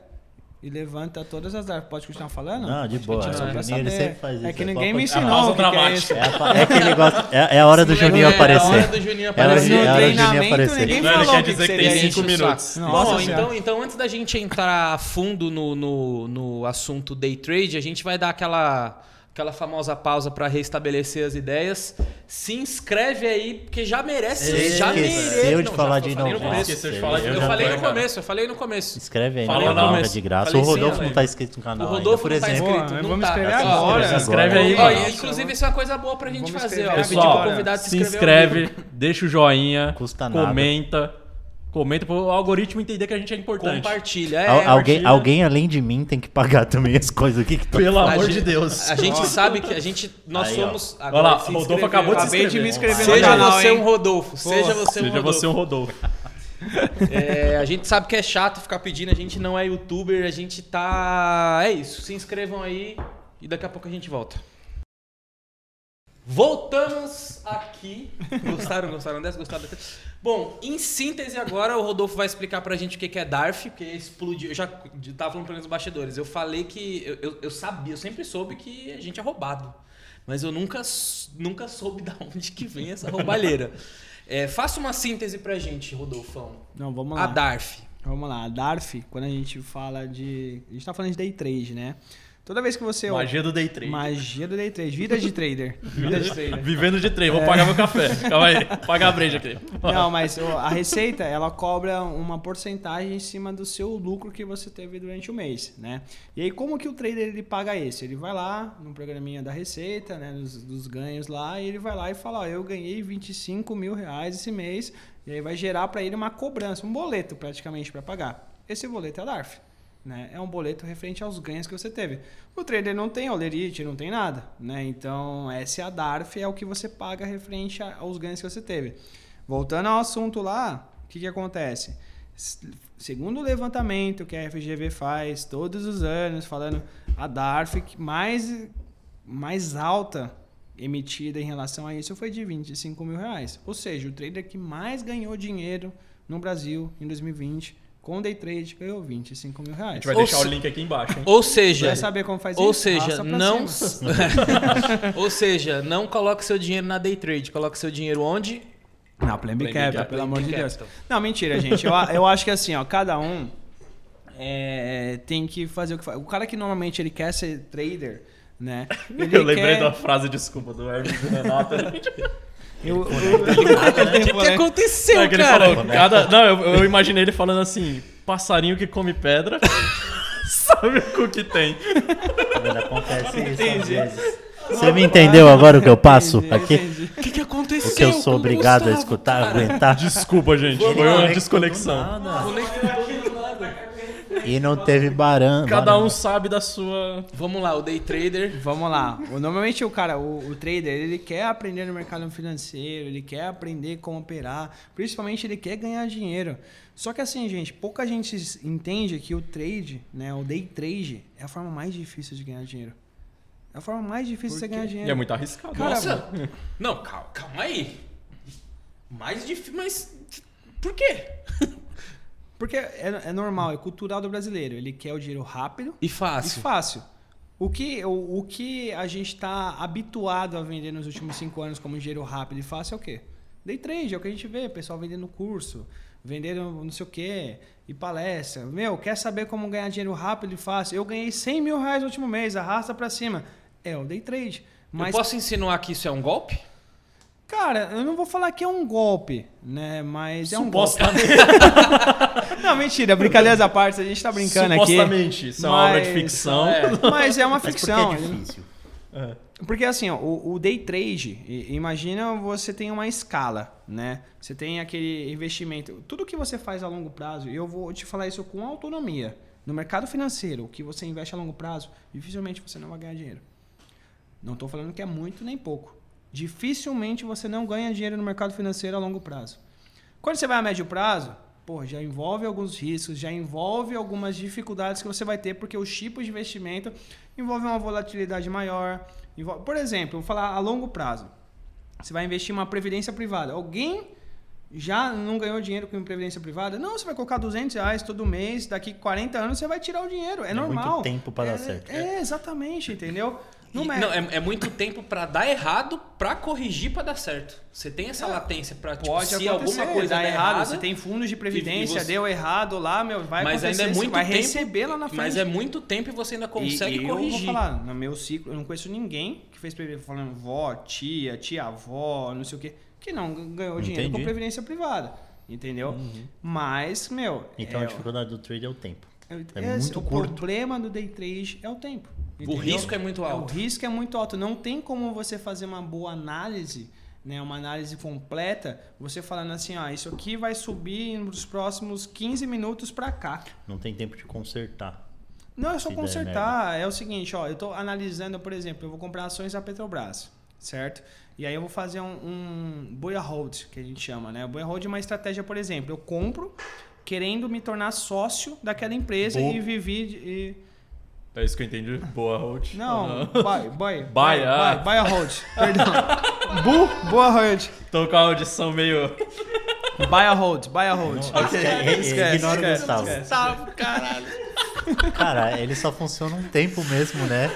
e levanta todas as datas. Pode continuar falando?
Não, de
que
boa. Juninho, ele sempre faz
É
isso,
que
é
ninguém
só
me ensinou o que, que é isso.
É, a- é que ele gosta. É, é a hora do Juninho
é a
aparecer.
hora do Juninho
É a hora
aparecer.
Mas
de-
no
é a hora do Juninho
treinamento
aparecer.
ninguém
Não, ele
falou
quer
que,
dizer
que
que tem
seria
cinco
isso.
minutos.
Nossa
Bom, então, então antes da gente entrar a fundo no, no, no assunto day trade, a gente vai dar aquela, aquela famosa pausa para restabelecer as ideias. se inscreve aí, porque já merece.
Ele
já
esqueceu
merece.
de
Não, já
falar de
falei começo.
Esqueceu de falar de
Eu,
inovar,
falei no começo, eu falei no começo.
Inscreve aí canal,
começo.
é de graça.
Falei
o
sim,
Rodolfo
Ale.
não tá inscrito no canal.
O
ainda,
Rodolfo
por
não tá inscrito,
Boa,
não
vamos
tá.
escrever
Ó,
agora.
Se
inscreve aí,
Ó, e, inclusive, isso é uma coisa boa pra gente
Vamos
fazer. Ó.
Pessoal,
convidado
se inscreve, deixa o joinha,
Custa nada.
Comenta, pro algoritmo entender que a gente é importante.
Compartilha. É,
Al- alguém,
compartilha.
alguém além de mim tem que pagar também as coisas aqui que tá
Pelo amor
gente-
de Deus.
A gente sabe que a gente. Nós
Aí,
somos.
Olha lá,
se
Rodolfo
inscreveu.
acabou de se
Acabei de me
inscrever.
no
Seja
canal,
você
hein?
um Rodolfo. Seja você um
Seja
Rodolfo.
você um Rodolfo. [laughs]
É, a gente sabe que é chato ficar pedindo, a gente não é youtuber, a gente tá. É isso. Se inscrevam aí e daqui a pouco a gente volta. Voltamos aqui. Gostaram, gostaram dessa? Gostaram dessa? Bom, em síntese agora, o Rodolfo vai explicar pra gente o que é DARF, porque explodiu. Eu já tava falando pra eles nos bastidores. Eu falei que. Eu, eu, eu sabia, eu sempre soube que a gente é roubado. Mas eu nunca, nunca soube [laughs] de onde que vem essa roubalheira. É, faça uma síntese pra gente, Rodolfão.
Não, vamos lá.
A DARF.
Vamos lá. A DARF, quando a gente fala de. A gente tá falando de day trade, né? Toda vez que você.
Magia do day trade.
Magia do day trade. Vida de trader. Vida de trader.
Vivendo de trade. Vou pagar meu café. Calma aí. Pagar a breja aqui.
Não, mas a receita, ela cobra uma porcentagem em cima do seu lucro que você teve durante o mês, né? E aí, como que o trader ele paga isso? Ele vai lá no programinha da receita, né? Dos, dos ganhos lá, e ele vai lá e fala, ó, eu ganhei 25 mil reais esse mês, e aí vai gerar para ele uma cobrança, um boleto praticamente para pagar. Esse boleto é a DARF. Né? É um boleto referente aos ganhos que você teve. O trader não tem olerite, não tem nada, né? Então, essa é DARF, é o que você paga referente aos ganhos que você teve. Voltando ao assunto lá, o que, que acontece? Segundo o levantamento que a FGV faz todos os anos, falando a DARF mais, mais alta emitida em relação a isso foi de 25 mil reais. Ou seja, o trader que mais ganhou dinheiro no Brasil em 2020 com day trade ganhou 25 mil
A
reais.
gente vai
Ou
deixar o
se-
link aqui embaixo, hein?
Ou seja,
Quer saber como faz
ou
isso?
seja, não, [laughs] ou seja, não coloque seu dinheiro na day trade, coloque seu dinheiro onde?
Não, Plan B Capital, pelo amor de Deus. Não, mentira, gente. Eu, a- eu acho que assim, ó, cada um é, tem que fazer o que faz. O cara que normalmente ele quer ser trader, né? [laughs] Ele
Eu lembrei
quer...
da frase, desculpa, do Hermes Renato. [laughs]
Eu, eu,
O que, que aconteceu,
Não, é que ele
cara?
falou, cada... Não, eu, eu imaginei ele falando assim: passarinho que come pedra [laughs] sabe o que tem.
Vendo? Acontece isso às vezes. Você me entendeu agora o que eu passo
Entendi,
aqui?
entendi.
O que, que aconteceu?
O que eu sou obrigado a
Gustavo,
escutar,
cara?
aguentar?
Desculpa, gente. Foi uma desconexão.
E não teve baran.
Cada um sabe da sua.
Vamos lá, o day trader.
Vamos lá. Normalmente o cara, o, o trader, ele quer aprender no mercado financeiro, ele quer aprender como operar, principalmente ele quer ganhar dinheiro. Só que assim, gente, pouca gente entende que o trade, né, o day trade, é a forma mais difícil de ganhar dinheiro. É a forma mais difícil de você ganhar
E
dinheiro.
é muito arriscado.
Cara,
Nossa! Não, calma, calma aí. Mais difícil, mas. Por quê?
Porque é, é normal, é cultural do brasileiro. Ele quer o dinheiro rápido
E
e
fácil.
fácil. O que, o, o que a gente está habituado a vender nos últimos cinco anos como dinheiro rápido e fácil é o quê? Day trade, é o que a gente vê, pessoal vendendo curso, vendendo não sei o quê, e palestra. Meu, quer saber como ganhar dinheiro rápido e fácil? Eu ganhei 100 mil reais no último mês, arrasta pra cima. É o day trade. Mas,
Eu posso insinuar que isso é um golpe?
Cara, eu não vou falar que é um golpe, né? Mas é um golpe.
Supostamente. [laughs]
Não, mentira, brincadeiras à parte, a gente tá brincando aqui.
Supostamente. Isso é uma obra de ficção.
É.
Mas é uma
Mas por que
ficção.
é difícil?
Porque assim, ó, o, o day trade, imagina você tem uma escala, né? Você tem aquele investimento. Tudo que você faz a longo prazo, e eu vou te falar isso com autonomia. No mercado financeiro, o que você investe a longo prazo, dificilmente você não vai ganhar dinheiro. Não estou falando que é muito nem pouco. Dificilmente você não ganha dinheiro no mercado financeiro a longo prazo. Quando você vai a médio prazo, pô, já envolve alguns riscos, já envolve algumas dificuldades que você vai ter, porque os tipos de investimento envolvem uma volatilidade maior. envolve- Por exemplo, vou falar a longo prazo. Você vai investir em uma previdência privada. Alguém já não ganhou dinheiro com previdência privada? Não, você vai colocar 200 reais todo mês, daqui 40 anos você vai tirar o dinheiro. É,
É
normal.
muito tempo pra dar
É-
certo.
É, exatamente, entendeu? No
E-
Mac.
não, é, é muito tempo pra dar errado, pra corrigir pra dar certo. Você tem essa latência pra, tipo,
Pode
se
acontecer,
alguma coisa der
errado,
errado,
você tem fundos de previdência,
você-
deu errado lá, meu, vai
mas ainda é
você
muito
vai
tempo,
receber lá na frente.
Mas é muito tempo e você ainda consegue
e, e
corrigir.
Eu vou falar, no meu ciclo, eu não conheço ninguém que fez previdência falando vó, tia, tia-avó, não sei o quê, que não ganhou dinheiro com
Entendi.
previdência privada. Entendeu? Mas, meu.
Então
é,
a dificuldade do trade é o tempo.
é,
é
é,
muito
o
curto.
problema do day trade é o tempo.
O
entendeu?
risco é muito alto.
O risco é muito alto. Não tem como você fazer uma boa análise, né, uma análise completa, você falando assim, ó, isso aqui vai subir nos próximos 15 minutos para cá.
Não tem tempo de consertar.
Não, é só consertar. É o seguinte, ó, eu estou analisando, por exemplo, eu vou comprar ações da Petrobras, certo? E aí eu vou fazer um, um buy hold, que a gente chama, né? O buy hold é uma estratégia, por exemplo, eu compro querendo me tornar sócio daquela empresa
Boa.
e viver de, e,
É isso que eu entendi. Boa, Holt.
Não, buy, buy,
Buy, ah.
buy, buy a hold. Perdão. Bu, boa hold.
Tô com a audição meio.
Buy a hold, buy a hold.
Esquece, ignora o Gustavo.
Gustavo, caralho.
Cara, ele só funciona um tempo mesmo, né?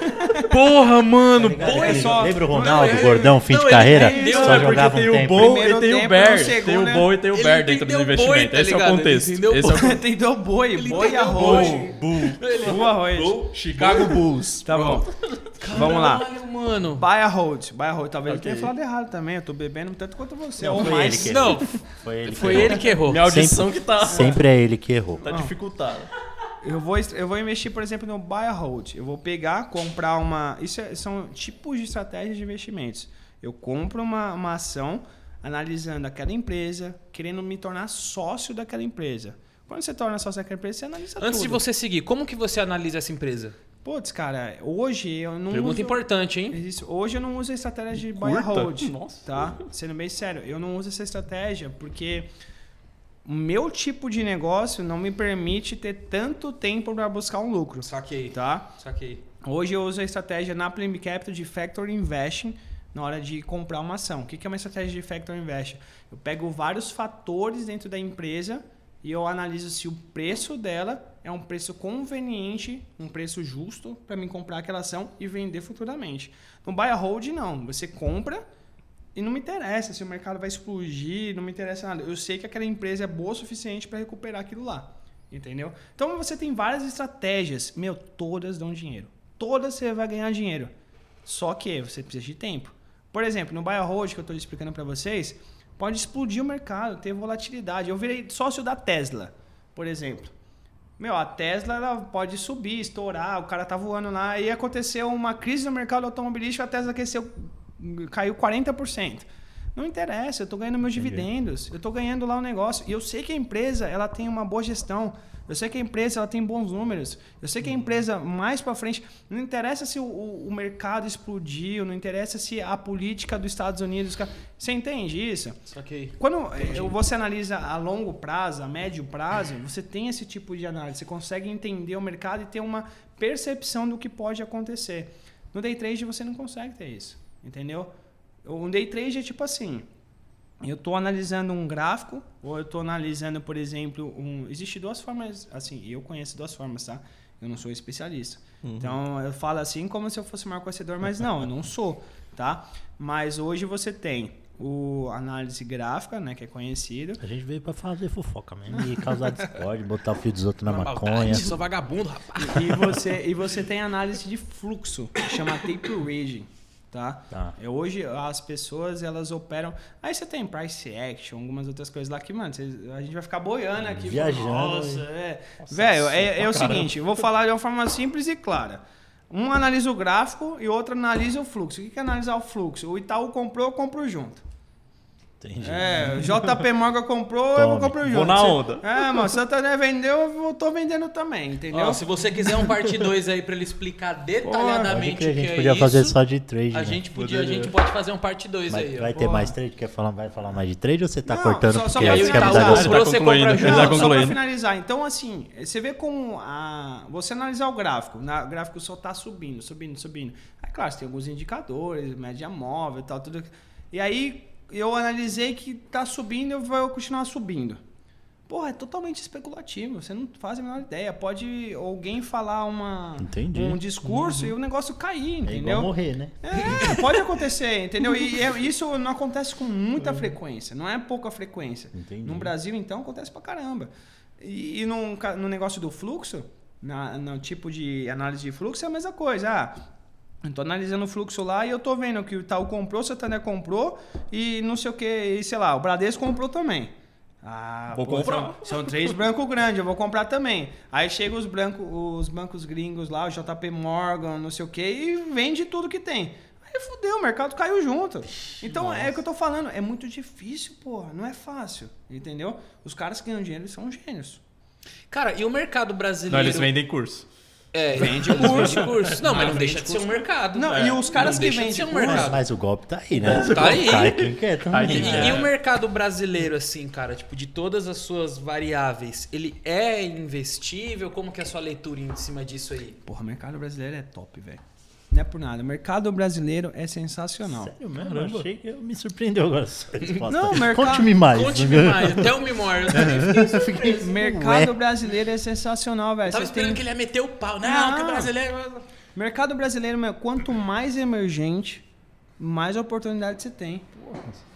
Porra, mano.
Tá ligado?
boa,
Aquele-
só-
Lembra o
Não,
Ronaldo,
ele-
gordão, fim
não,
de
ele
carreira? Só
é porque
jogava um
tem o
tempo.
e
Primeiro
tem o
tempo,
bear.
segundo,
Tem o
né?
bom e tem o
Ele
bear dentro do
entendeu boi,
investimento.
tá
Esse é o
ligado? Ele
contexto.
entendeu
Esse é o
Entendeu boi,
Ele
boi a
entendeu
hold.
Bull.
Boa hold.
Bull. Chicago Bulls.
Tá bom. Vamos lá.
Caralho, mano.
Buy a hold, buy a hold. Talvez eu tenha falado errado também. Eu tô bebendo tanto quanto você.
Não, foi
mais.
ele que
Não,
Foi ele que
foi
errou.
ele que errou.
Minha audição que tá,
Sempre é ele que errou.
tá dificultada.
Eu vou, eu vou investir, por exemplo, no buy and hold. Eu vou pegar, comprar uma. Isso é- são tipos de estratégias de investimentos. Eu compro uma, uma ação analisando aquela empresa, querendo me tornar sócio daquela empresa. Quando você torna sócio daquela empresa, você analisa
Antes de
tudo.
você seguir, como que você analisa essa empresa?
Putz, cara, hoje eu não
Pergunta
uso...
importante, hein?
Hoje eu não uso a estratégia de buy and
Curta?
hold. [laughs]
Nossa.
Tá? Sendo bem sério, eu não uso essa estratégia porque o meu tipo de negócio não me permite ter tanto tempo para buscar um lucro.
Saquei.
Tá?
Saquei.
Hoje eu uso a estratégia na Play Capital de Factor Investing na hora de comprar uma ação. O que que é uma estratégia de Factor Investing? Eu pego vários fatores dentro da empresa e eu analiso se o preço dela é um preço conveniente, um preço justo para mim comprar aquela ação e vender futuramente. No buy and hold não, você compra e não me interessa se o mercado vai explodir, não me interessa nada. Eu sei que aquela empresa é boa o suficiente para recuperar aquilo lá. Entendeu? Então você tem várias estratégias. Meu, todas dão dinheiro. Todas você vai ganhar dinheiro. Só que você precisa de tempo. Por exemplo, no buy que eu estou explicando para vocês, pode explodir o mercado, ter volatilidade. Eu virei sócio da Tesla, por exemplo. Meu, a Tesla ela pode subir, estourar, o cara tá voando lá e aconteceu uma crise no mercado automobilístico, a Tesla aqueceu, caiu 40%. Não interessa, eu tô ganhando meus dividendos, eu tô ganhando lá o negócio. E eu sei que a empresa ela tem uma boa gestão. Eu sei que a empresa ela tem bons números. Eu sei que a empresa mais para frente não interessa se o, o- mercado explodiu, não interessa se a política dos Estados Unidos. Você entende isso?
Saquei.
Quando você analisa a longo prazo, a médio prazo, você tem esse tipo de análise. Você consegue entender o mercado e ter uma percepção do que pode acontecer. No day trade você não consegue ter isso, entendeu? Um day trade é tipo assim. Eu estou analisando um gráfico ou eu estou analisando, por exemplo, um. Existe duas formas, assim, eu conheço duas formas, tá? Eu não sou especialista. Então eu falo assim como se eu fosse um maior conhecedor, mas não, eu não sou, tá? Mas hoje você tem o análise gráfica, né, que é conhecido.
A gente veio pra fazer fofoca mesmo e causar discórdia, botar o fio dos outros na
Uma
maconha.
maldade, sou vagabundo, rapaz.
E você, e você tem análise de fluxo, que chama tape raging, tá?
Tá.
É, hoje as pessoas elas operam. Aí você tem price action, algumas outras coisas lá que, mano, a gente vai ficar boiando aqui.
Viajando,
Nossa, é. Velho, é, é o seguinte, eu vou falar de uma forma simples e clara. Um analisa o gráfico e outro analisa o fluxo. O que que é analisar o fluxo? O Itaú comprou, eu compro junto.
Entendi.
É, o JP Morgan comprou, eu vou
Tome.
comprar junto.
Vou na
Se-
onda.
É, mas Santander vendeu, eu tô vendendo também, entendeu?
Ó, se você quiser um parte 2 aí pra ele explicar detalhadamente
a
o que
gente
é
podia
isso,
fazer só de trade.
a
né?
gente podia, a gente pode fazer um parte 2
Vai,
aí, ó.
vai ter
Porra.
mais trade? Quer falar, vai falar mais de trade ou você tá
Não,
cortando
só- só
porque
pra
você quer mudar de
tá
você compra
tá
Não, só pra finalizar. Então, assim, você vê com a. Você analisar o gráfico, na- o gráfico só tá subindo, subindo, subindo. Aí, claro, você tem alguns indicadores, média móvel e tal, tudo. E aí eu analisei que tá subindo, eu vou continuar subindo. Porra, é totalmente especulativo. Você não faz a menor ideia. Pode alguém falar uma,
Entendi.
um discurso e o negócio cair,
É
entendeu?
morrer, né?
É, pode acontecer, entendeu? E é- isso não acontece com muita frequência, não é pouca frequência.
Entendi.
No Brasil, então, acontece pra caramba. E, e ca- no, negócio do fluxo, na, no tipo de análise de fluxo, é a mesma coisa. Ah, eu tô analisando o fluxo lá e eu tô vendo que o Itaú comprou, o Santander comprou e não sei o que, e sei lá, o Bradesco comprou também. Ah,
Vou
pô,
comprar.
São, são três [laughs] brancos grandes, eu vou comprar também. Aí chega os, brancos, os bancos gringos lá, o JP Morgan, não sei o que, e vende tudo que tem. Aí fudeu, o mercado caiu junto. Então é o que eu tô falando, é muito difícil, porra, não é fácil, entendeu? Os caras que ganham dinheiro eles são gênios.
Cara, e o mercado brasileiro?
Não, eles vendem curso.
É, vende curso. Vende curso. Não, mas não deixa de ser um mercado.
Não,
É,
e os caras
não
que vendem
ser um mercado.
Mas o golpe tá aí, né?
Tá aí.
Quem quer
Aí
E,
É.
e o mercado brasileiro, assim, cara, tipo, de todas as suas variáveis, ele é investível? Como que é a sua leitura em cima disso aí?
Porra, o mercado brasileiro é top, velho. Não é por nada. O mercado brasileiro é sensacional.
Sério mesmo? Eu achei que me surpreendeu agora essa resposta.
Não, o mercado-
Conte-me mais.
Conte-me mais, até o memória. Eu também [laughs] fiquei. [laughs]
Mercado brasileiro é sensacional, velho.
Tava
Você
esperando
tem-
que ele ia meter o pau. Não,
Não.
que o brasileiro...
Mercado brasileiro, meu, quanto mais emergente, mais oportunidade você tem.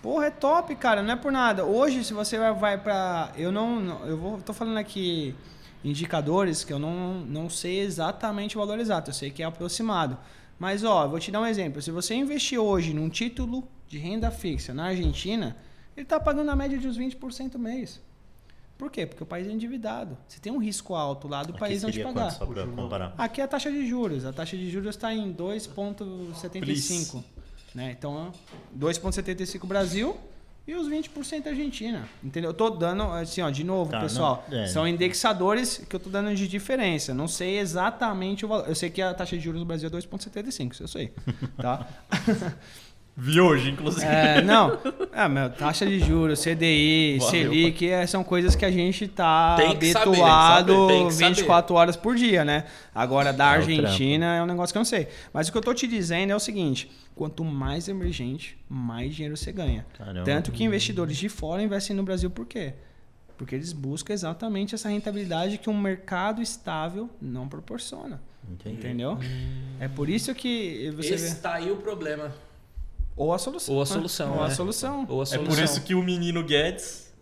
Porra, é top, cara, não é por nada. Hoje, se você vai, vai pra. Eu não. não- Eu vou, tô falando aqui indicadores que eu não, não sei exatamente o valor exato, eu sei que é aproximado. Mas, ó, vou te dar um exemplo. Se você investir hoje num título de renda fixa na Argentina, ele tá pagando a média de uns 20% mês. Por quê? Porque o país é endividado. Você tem um risco alto lá do
Aqui
país não te pagar.
só pra comparar?
Aqui é a taxa de juros. A taxa de juros está em 2,75. Né? Então, 2,75 Brasil e os 20% Argentina. Entendeu? Eu tô dando, assim, ó, de novo,
Tá,
pessoal.
não, é.
São indexadores que eu tô dando de diferença. Não sei exatamente o valor. Eu sei que a taxa de juros no Brasil é 2,75, isso eu sei. Tá? [laughs]
Vi hoje, inclusive.
É, [laughs] não. É, meu, taxa de juros, CDI,
Valeu,
Selic, é, são coisas que a gente tá
saber,
habituado
tem que saber, tem que
24 horas por dia, né? Agora, da
É
Argentina é um negócio que eu não sei. Mas o que eu tô te dizendo é o seguinte: quanto mais emergente, mais dinheiro você ganha.
Caramba.
Tanto que investidores de fora investem no Brasil por quê? Porque eles buscam exatamente essa rentabilidade que um mercado estável não proporciona.
Entendi.
Entendeu? É por isso que você vê.
Esse tá aí o problema.
Ou a solução.
Ou a solução,
Ou a
é.
solução.
Ou a
É
solução.
por isso que o menino Guedes,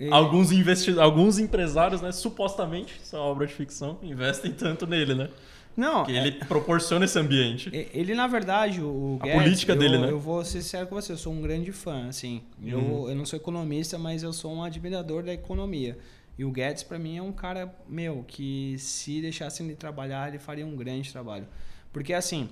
E-
alguns, investi alguns empresários, né, supostamente, isso é obra de ficção, investem tanto nele, né?
Não,
Porque ele proporciona esse ambiente.
Ele, na verdade, o
A
Guedes,
política
eu,
dele, né?
Eu vou ser sincero com você, eu sou um grande fã, assim.
Uhum.
Eu, eu não sou economista, mas eu sou um admirador da economia. E o Guedes, pra mim, é um cara, meu, que se deixasse ele trabalhar, ele faria um grande trabalho. Porque, assim,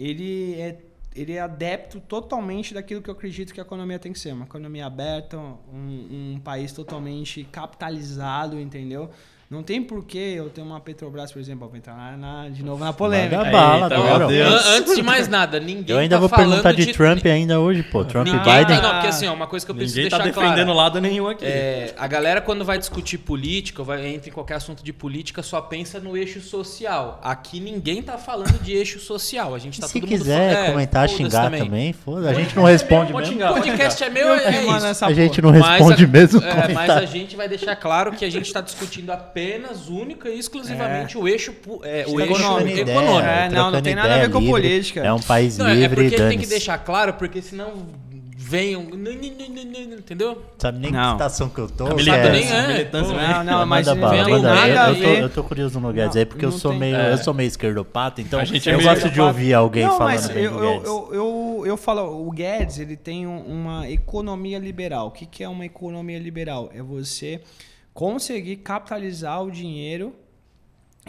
ele é, ele é adepto totalmente daquilo que eu acredito que a economia tem que ser. Uma economia aberta, um, um país totalmente capitalizado, entendeu? Não tem porquê eu ter uma Petrobras, por exemplo, vou entrar na- na- de novo na polêmica.
Manda bala,
Eita, Deus.
An- Antes de mais nada, ninguém
Eu ainda
tá
vou
falando
perguntar de, Trump ainda hoje, pô. Trump e
Ninguém
Biden.
tá, não, porque assim, ó, uma coisa que eu preciso
Ninguém tá
deixar
defendendo
clara.
lado nenhum aqui.
É, a galera, quando vai discutir política, vai, entra em qualquer assunto de política, só pensa no eixo social. Aqui ninguém tá falando de eixo social. A gente tá
Se
todo mundo
quiser
falando- é,
comentar,
foda-se
xingar também, foda. A gente não responde mesmo.
O podcast é meu,
Eu
é
mando
isso.
A gente não responde mesmo.
é, mas a gente vai deixar claro que a gente está discutindo apenas, única e exclusivamente o eixo, é, o
Tá
eixo
trocando
ideia,
econômico.
É, não, não tem nada a ver com
livre.
política.
É um país
Não, é
livre
porque
e
tem que deixar claro, porque senão venham. Entendeu?
Sabe nem
Não.
que situação que eu tô.
Sabe
que é-
nem é.
militância, né?
Não, não, mas
manda bala, manda.
nada
eu,
a
eu, tô,
ver.
eu tô curioso no Guedes aí, porque eu sou
tem-
meio.
é.
Eu sou meio esquerdopata, então
A gente
eu
é
gosto de ouvir alguém
não,
falando
mas
bem
eu,
do
eu,
Guedes.
eu, eu, eu falo, o Guedes ele tem um- uma economia liberal. O que, que é uma economia liberal? É você conseguir capitalizar o dinheiro.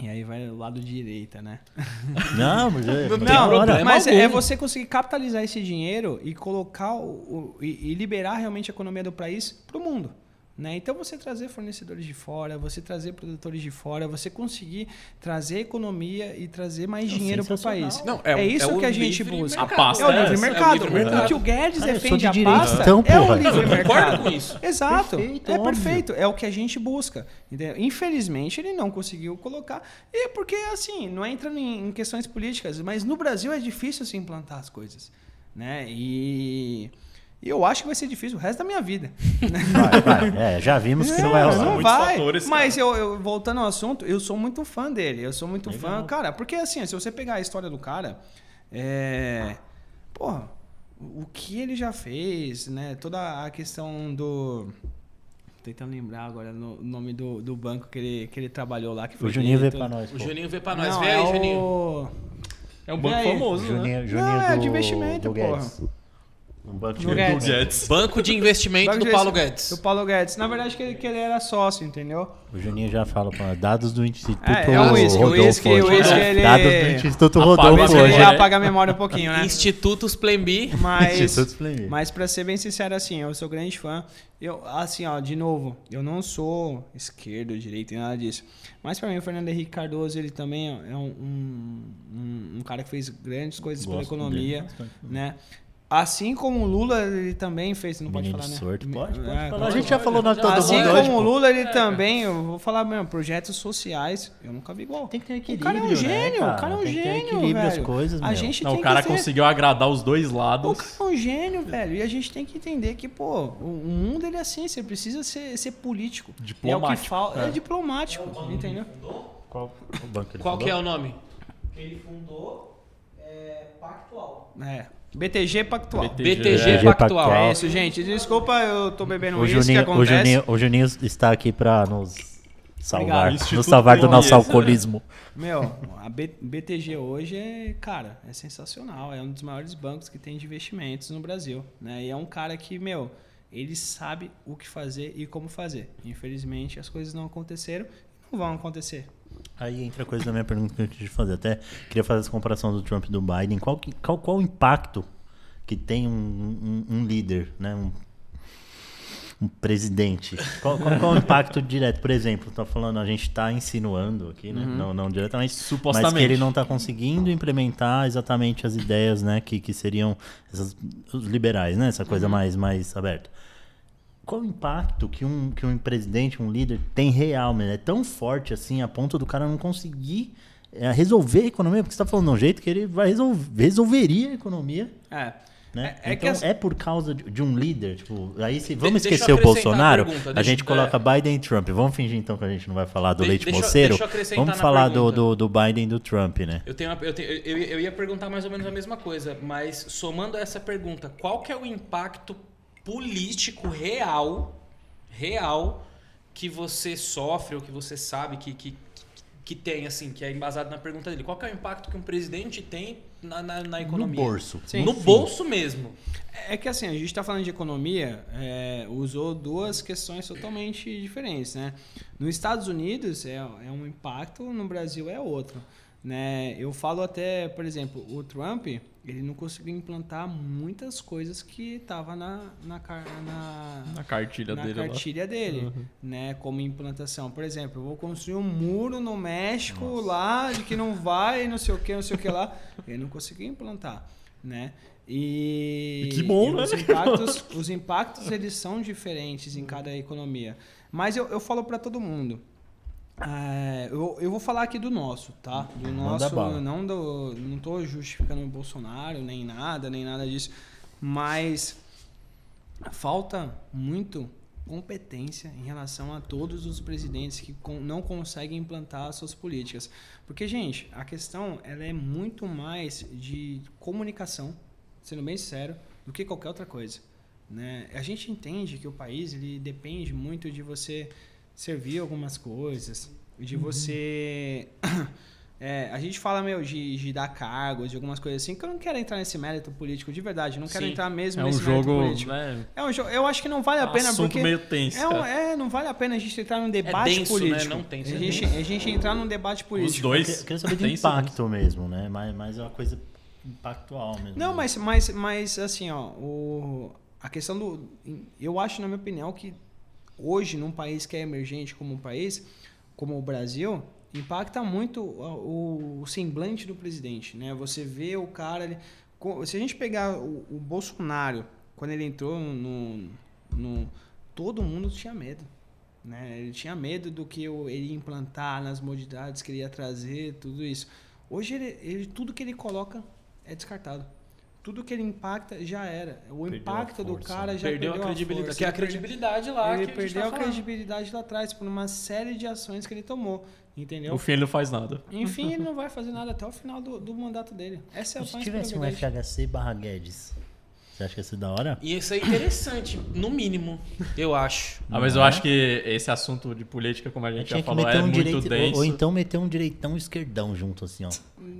E aí vai do lado direita, né? [laughs]
Não, mas é,
Não
hora.
problema.
mas
algum.
é você conseguir capitalizar esse dinheiro e colocar o, o- e, e liberar realmente a economia do país para o mundo. Né? Então você trazer fornecedores de fora, você trazer produtores de fora, você conseguir trazer economia e trazer mais dinheiro para o país.
Não, é,
é isso
é o
que a gente busca.
mercado.
A pasta
É o
é
livre
é o
mercado.
livre
O que o Guedes
Ah,
defende
de
a
direita,
pasta
então,
é o livre mercado.
concordo com isso.
Exato.
Perfeito,
é
óbvio.
perfeito. É o que a gente busca. entendeu? Infelizmente, ele não conseguiu colocar. E é porque, assim, não entra em, em questões políticas, mas no Brasil é difícil se implantar as coisas. Né? E, E eu acho que vai ser difícil o resto da minha vida.
Vai, vai. É, já vimos que não vai
É,
rolar.
não
muitos
vai.
fatores,
mas eu, eu- voltando ao assunto, eu sou muito fã dele. Eu sou muito
Legal.
fã, cara, porque assim, se você pegar a história do cara, é. Porra, o que ele já fez, né? Toda a questão do. Tô tentando lembrar agora no- o nome do, do banco que ele, que ele trabalhou lá. Que foi
O Juninho
tudo.
pra nós.
O
pô.
Juninho vê pra nós.
Não,
Vê
é
aí,
o-
Juninho.
É um banco famoso, né?
Juninho, Juninho
Não, é
do,
de investimento, porra.
Guedes. Um banco de
Do Guedes.
Guedes.
Banco de investimento
Banco
do Paulo Guedes.
Do Paulo Guedes. Na verdade, que ele, que ele era sócio, entendeu?
O Juninho já fala pra dados do Instituto
É, é o
Rodolfo É,
ele-
Dados do Instituto
Apaga
Rodolfo
a
Mas ele apaga a memória um pouquinho, né?
Institutos Plembi.
Mas,
Instituto Flamengo.
mas pra ser bem sincero, assim, eu sou grande fã. Eu, assim, ó, de novo, eu não sou esquerdo, direito, nada disso. Mas pra mim, o Fernando Henrique Cardoso, ele também é um, um, um- cara que fez grandes coisas pela
Gosto
economia,
dele
né? Assim como o Lula, ele também fez, não pode
Menino
falar, né?
sorto. Pode, pode
É,
falar. A gente já falou nós todo
Assim
mundo
como
hoje,
o. Lula, ele também, eu vou falar mesmo, projetos sociais, eu nunca vi igual.
Tem que ter
O
equilíbrio,
cara é um
né,
gênio,
cara?
o cara é um
Tem que ter
gênio,
equilíbrio as
velho.
coisas,
a
meu.
gente
Não,
tem
o cara
que ter...
conseguiu agradar os dois
O
lados.
cara é um gênio, velho. E a gente tem que entender que, pô, o o mundo ele é assim, você precisa ser, ser político. É o que
Diplomático,
fala. É,
é.
diplomático, entendeu?
Qual o
Qual que é o nome?
Ele fundou é, Pactual. É. BTG Pactual.
BTG.
BTG
É.
Pactual.
É isso, gente. Desculpa, eu tô bebendo
O
isso que
Juninho, o,
acontece.
Juninho, o Juninho está aqui pra nos salvar.
Obrigado.
Nos salvar do nosso alcoolismo.
Meu, a BTG hoje é, cara, é sensacional. É um dos maiores bancos que tem de investimentos no Brasil. Né? E é um cara que, meu, ele sabe o que fazer e como fazer. Infelizmente, as coisas não aconteceram e não vão acontecer.
Aí entra a coisa da minha pergunta que eu queria fazer. Até queria fazer essa comparação do Trump e do Biden. Qual, que- qual, qual o impacto que tem um, um- um líder, né? Um, um presidente? Qual, qual, qual o impacto direto? Por exemplo, tá falando, a gente está insinuando aqui, né? Não, não diretamente, mas
Supostamente.
que ele não está conseguindo implementar exatamente as ideias, né? Que, que seriam essas- os liberais, né? Essa coisa mais, mais aberta. Qual o impacto que um, que um presidente, um líder tem real, mano? É tão forte assim a ponto do cara não conseguir é, resolver a economia? Porque você tá falando de um jeito que ele vai resolver, resolveria a economia,
É.
né?
É- é
então
as-
é por causa de, de um líder, tipo, aí se vamos
eu
esquecer o Bolsonaro,
a pergunta,
a
deixa-
gente coloca Biden e Trump. Vamos fingir então que a gente não vai falar do
De-
leite
deixa
moceiro.
deixa
Vamos falar do, do, do Biden e do Trump, né?
Eu, tenho uma- eu, tenho- eu- eu ia perguntar mais ou menos a mesma coisa, mas somando essa pergunta, qual que é o impacto político real, real, que você sofre ou que você sabe que, que, que tem, assim, que é embasado na pergunta dele? Qual que é o impacto que um presidente tem na, na, na
No
economia?
bolso.
Sim.
No bolso mesmo.
É que assim, a gente está falando de economia, é, usou duas questões totalmente diferentes, né? Nos Estados Unidos é, é um impacto, no Brasil é outro. Né? Eu falo até, por exemplo, o Trump, ele não conseguiu implantar muitas coisas que estavam na, na, na,
Na cartilha
na
dele lá.
cartilha dele, né? Como implantação. Por exemplo, eu vou construir um muro no México lá, de que não vai, não sei o que, não sei o que lá. Ele não conseguiu implantar, né? E,
E que bom,
e
né?
Os [laughs] impactos, os impactos eles são diferentes em cada economia. Mas eu, eu falo para todo mundo. É, eu, eu vou falar aqui do nosso, tá? Do nosso, não do, não tô justificando o Bolsonaro nem nada, nem nada disso, mas falta muito competência em relação a todos os presidentes que não conseguem implantar as suas políticas. Porque, gente, a questão ela é muito mais de comunicação, sendo bem sincero, do que qualquer outra coisa. Né? A gente entende que o país ele depende muito de você servir algumas coisas, de você [clears throat] É, a gente fala, meu, de, de dar cargos, de algumas coisas assim, que eu não quero entrar nesse mérito político de verdade. Não quero
Sim.
entrar mesmo
É um
nesse mérito
jogo,
político.
né?
É um jogo. Eu acho que não vale a pena
assunto
porque.
meio tenso,
é, um- é, não vale a pena a gente entrar num debate
denso, né?
político.
Não tenso,
a,
é
gente,
denso.
a gente entrar num debate político.
Os dois.
Eu queria saber de
Tem
impacto mesmo, né? Mas, mas é uma coisa impactual mesmo.
Não, mas, mas, mas assim, ó, o, a questão do. Eu acho, na minha opinião, que hoje, num país que é emergente como um país, como o Brasil, impacta muito o, semblante do presidente, né? Você vê o cara. ele- se a gente pegar o, o Bolsonaro, quando ele entrou no, no. Todo mundo tinha medo. Né? Ele tinha medo do que ele ia implantar nas modalidades que ele ia trazer, tudo isso. Hoje, ele, ele- tudo que ele coloca é descartado. Tudo que ele impacta já era. O
Perdeu
impacto
a
do cara
né?
já
Perdeu,
perdeu,
a credibilidade.
força.
Que é a credibilidade lá
Ele
que a gente
perdeu
tá
a credibilidade lá atrás por uma série de ações que ele tomou. Entendeu?
No fim ele não faz nada.
Enfim, [laughs] ele não vai fazer nada até o final do, do mandato dele. Essa é a
Se tivesse um. FHC barra Guedes, você acha que ia ser da hora?
E isso é interessante, no mínimo, eu acho.
Ah, mas eu acho que esse assunto de política, como a gente já falou, é
um
muito
direito.
denso.
Ou, ou então meter um direitão e esquerdão junto, assim, ó.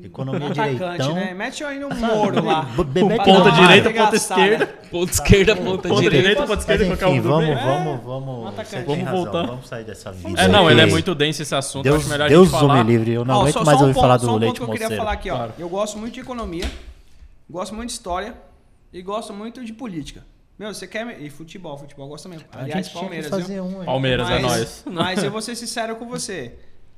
Economia
Atacante,
direitão.
né? Mete aí no Moro lá.
Ponta direita, ponta esquerda.
Ponta esquerda, ponta,
Ponta
direita.
direita, ponta
Mas
esquerda, o do
vamos, vamos, vamos.
Um
você
atacante.
tem
Vamos
razão,
voltar.
Vamos sair dessa vida.
É, não, ele é muito denso esse assunto. eu
Deus,
acho melhor
Deus
a gente falar.
me livre, eu não aguento mais
só um
ouvir
ponto-
falar
só
do
um
leite
ponto que eu queria
moceiro.
falar aqui, ó. Eu gosto muito de economia, gosto muito de história e gosto muito de política. Meu, você quer. E futebol, futebol eu gosto mesmo.
A
Aliás,
gente tinha que
Palmeiras.
fazer
viu?
um.
Palmeiras é
mas,
nóis. [laughs]
Mas eu vou ser sincero com você.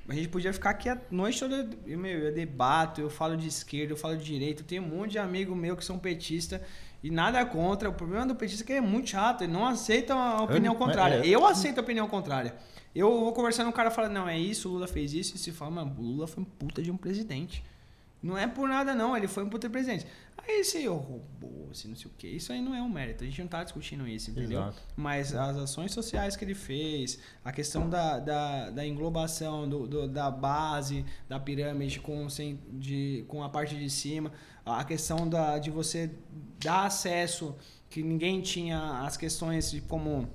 A gente podia ficar aqui a noite toda. Eu, meu, eu debato, eu falo de esquerda, eu falo de direita. Eu tenho um monte de amigo meu que são petistas. E nada contra. O problema do petista é que ele é muito chato. Ele não aceita a opinião
Eu-
contrária.
é-
Eu aceito a opinião contrária. Eu vou conversando com o cara fala, não, é isso, o Lula fez isso. E se fala, mano, o Lula foi um puta de um presidente. Não é por nada, não. Ele foi um puta presidente. Aí se roubou, se não sei o quê. Isso aí não é um mérito. A gente não tá discutindo isso, entendeu?
Exato.
Mas as ações sociais que ele fez, a questão da, da, da englobação do, do- da base, da pirâmide com, sem, de, com a parte de cima, a questão da, de você dar acesso que ninguém tinha às questões de como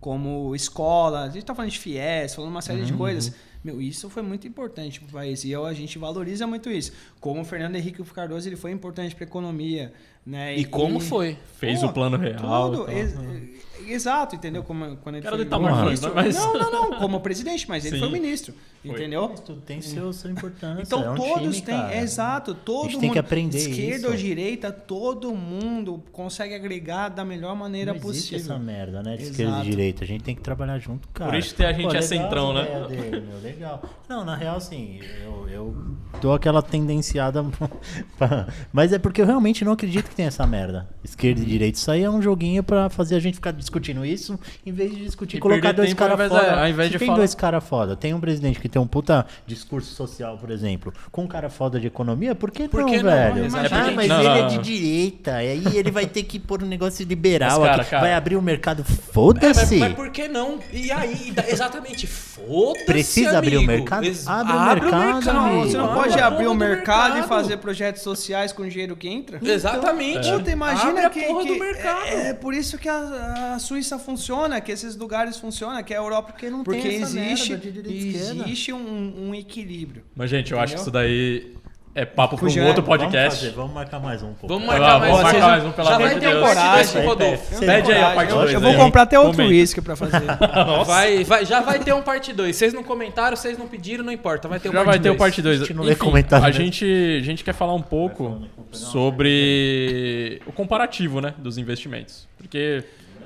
como escola, a gente tá falando de FIES, falando uma série
Uhum,
de coisas. Meu, isso foi muito importante pro país e eu, a gente valoriza muito isso. Como o Fernando Henrique Cardoso, ele foi importante para economia, né?
E como foi?
Fez
Pô,
o plano real.
Tudo,
e tal.
ex- exato, entendeu? Como, quando ele
Cara
foi
de tamanho,
ministro.
mas-
Não, não, não, como presidente, mas ele
Sim.
foi ministro,
Foi.
entendeu?
Tudo tem seu, sua importância.
Então
é um
todos
time,
têm,
cara.
exato, todo
tem
mundo,
que aprender
esquerda
isso.
ou direita, todo mundo consegue agregar da melhor maneira
Não existe
possível.
essa merda, né? De
Exato.
esquerda e direita. A gente tem que trabalhar junto, cara.
isso que a gente é
legal
centrão, né?
ideia dele, meu, legal. Não, na real, assim, eu, eu dou aquela tendenciada. [laughs] pra- Mas é porque eu realmente não acredito que tem essa merda. Esquerda e direita. Isso aí é um joguinho pra fazer a gente ficar discutindo isso, em vez de discutir,
E
colocar dois caras foda.
ao invés
Se
de
tem
falar-
dois caras foda, tem um presidente que tem um puta discurso social, por exemplo, com um cara foda de economia, por que
Por
não,
que não?
velho?
Exatamente.
Ah, mas
Não,
ele
não,
é de direita, e aí ele vai ter que pôr um negócio liberal
Mas, cara,
aqui,
cara.
vai abrir o mercado.
É, mas,
Foda-se!
mas por que não? E aí, exatamente, foda-se,
Precisa abrir o mercado?
Ex-
Abre o mercado,
Você não,
amigo.
você não pode abrir o
do
mercado, e
mercado.
fazer projetos sociais com o dinheiro que entra?
Exatamente.
Puta, imagina
Abre a
que,
porra
que-
do mercado.
É, é por isso que a, a Suíça funciona, que esses lugares funcionam, que a Europa.
Porque não
porque
tem essa
existe,
merda de
existe um, um equilíbrio.
Mas, gente, eu acho que
Entendeu?
isso daí é papo para um outro
é.
podcast.
Vamos, fazer, vamos marcar mais um pouco.
Vamos marcar
lá,
mais
vamos
um.
marcar mais um, pelo
Já vai
de
ter um
Deus.
Pede,
Rodolfo.
pede.
Aí a
coragem.
parte
Eu-
dois
Eu
aí.
vou comprar até outro uísque pra fazer. [laughs]
Vai, vai, já vai ter um parte 2. Vocês não comentaram, vocês não pediram, não importa. Vai ter um
Já
parte
vai ter o parte 2.
A gente não lê comentário,
a
né?
gente, a gente quer falar um pouco sobre o comparativo, né, dos investimentos. Porque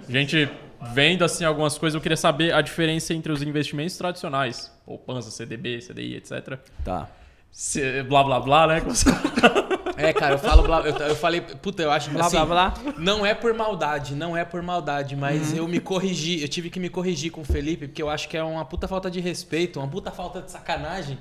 a gente vendo assim algumas coisas, eu queria saber a diferença entre os investimentos tradicionais, poupança, CDB, CDI, etc.
Tá.
Se- blá blá blá, né? [laughs]
É, cara, eu falo blá, eu, eu falei, puta, eu acho que
Blá,
assim,
blá, blá.
não é por maldade, não é por maldade, mas
Uhum.
eu me corrigi, eu tive que me corrigir com o Felipe, porque eu acho que é uma puta falta de respeito, uma puta falta de sacanagem.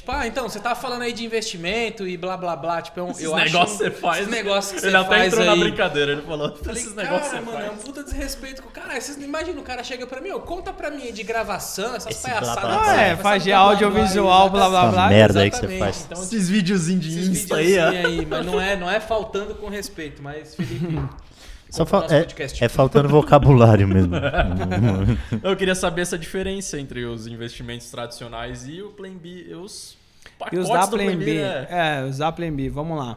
Tipo, ah, então, você tava falando aí de investimento e blá blá blá, tipo, é um,
Esses
eu acho
negócios que você faz.
Esses negócios que
Ele
você
até
faz
entrou
aí.
na brincadeira, ele falou.
Falei,
esses
cara,
negócios que você
mano, é um
faz.
puta desrespeito com o cara. Vocês não imaginam, o cara chega pra mim, ó, conta pra mim aí de gravação, essas
Esse blá,
palhaçadas.
blá, blá.
Ah, é, faz de
blá, blá, blá,
audiovisual, blá, blá, blá.
merda aí que você
Exatamente.
faz.
Então,
Esses videozinhos de Insta aí, ó.
aí, mas não é, não é faltando com respeito, mas Felipe. [laughs]
Só fa- é,
podcast.
é faltando vocabulário mesmo. [laughs]
Eu queria saber essa diferença entre os investimentos tradicionais e o Plan B, e os
E
pacotes
os da Plan B.
né?
É, os da Plan B, vamos lá.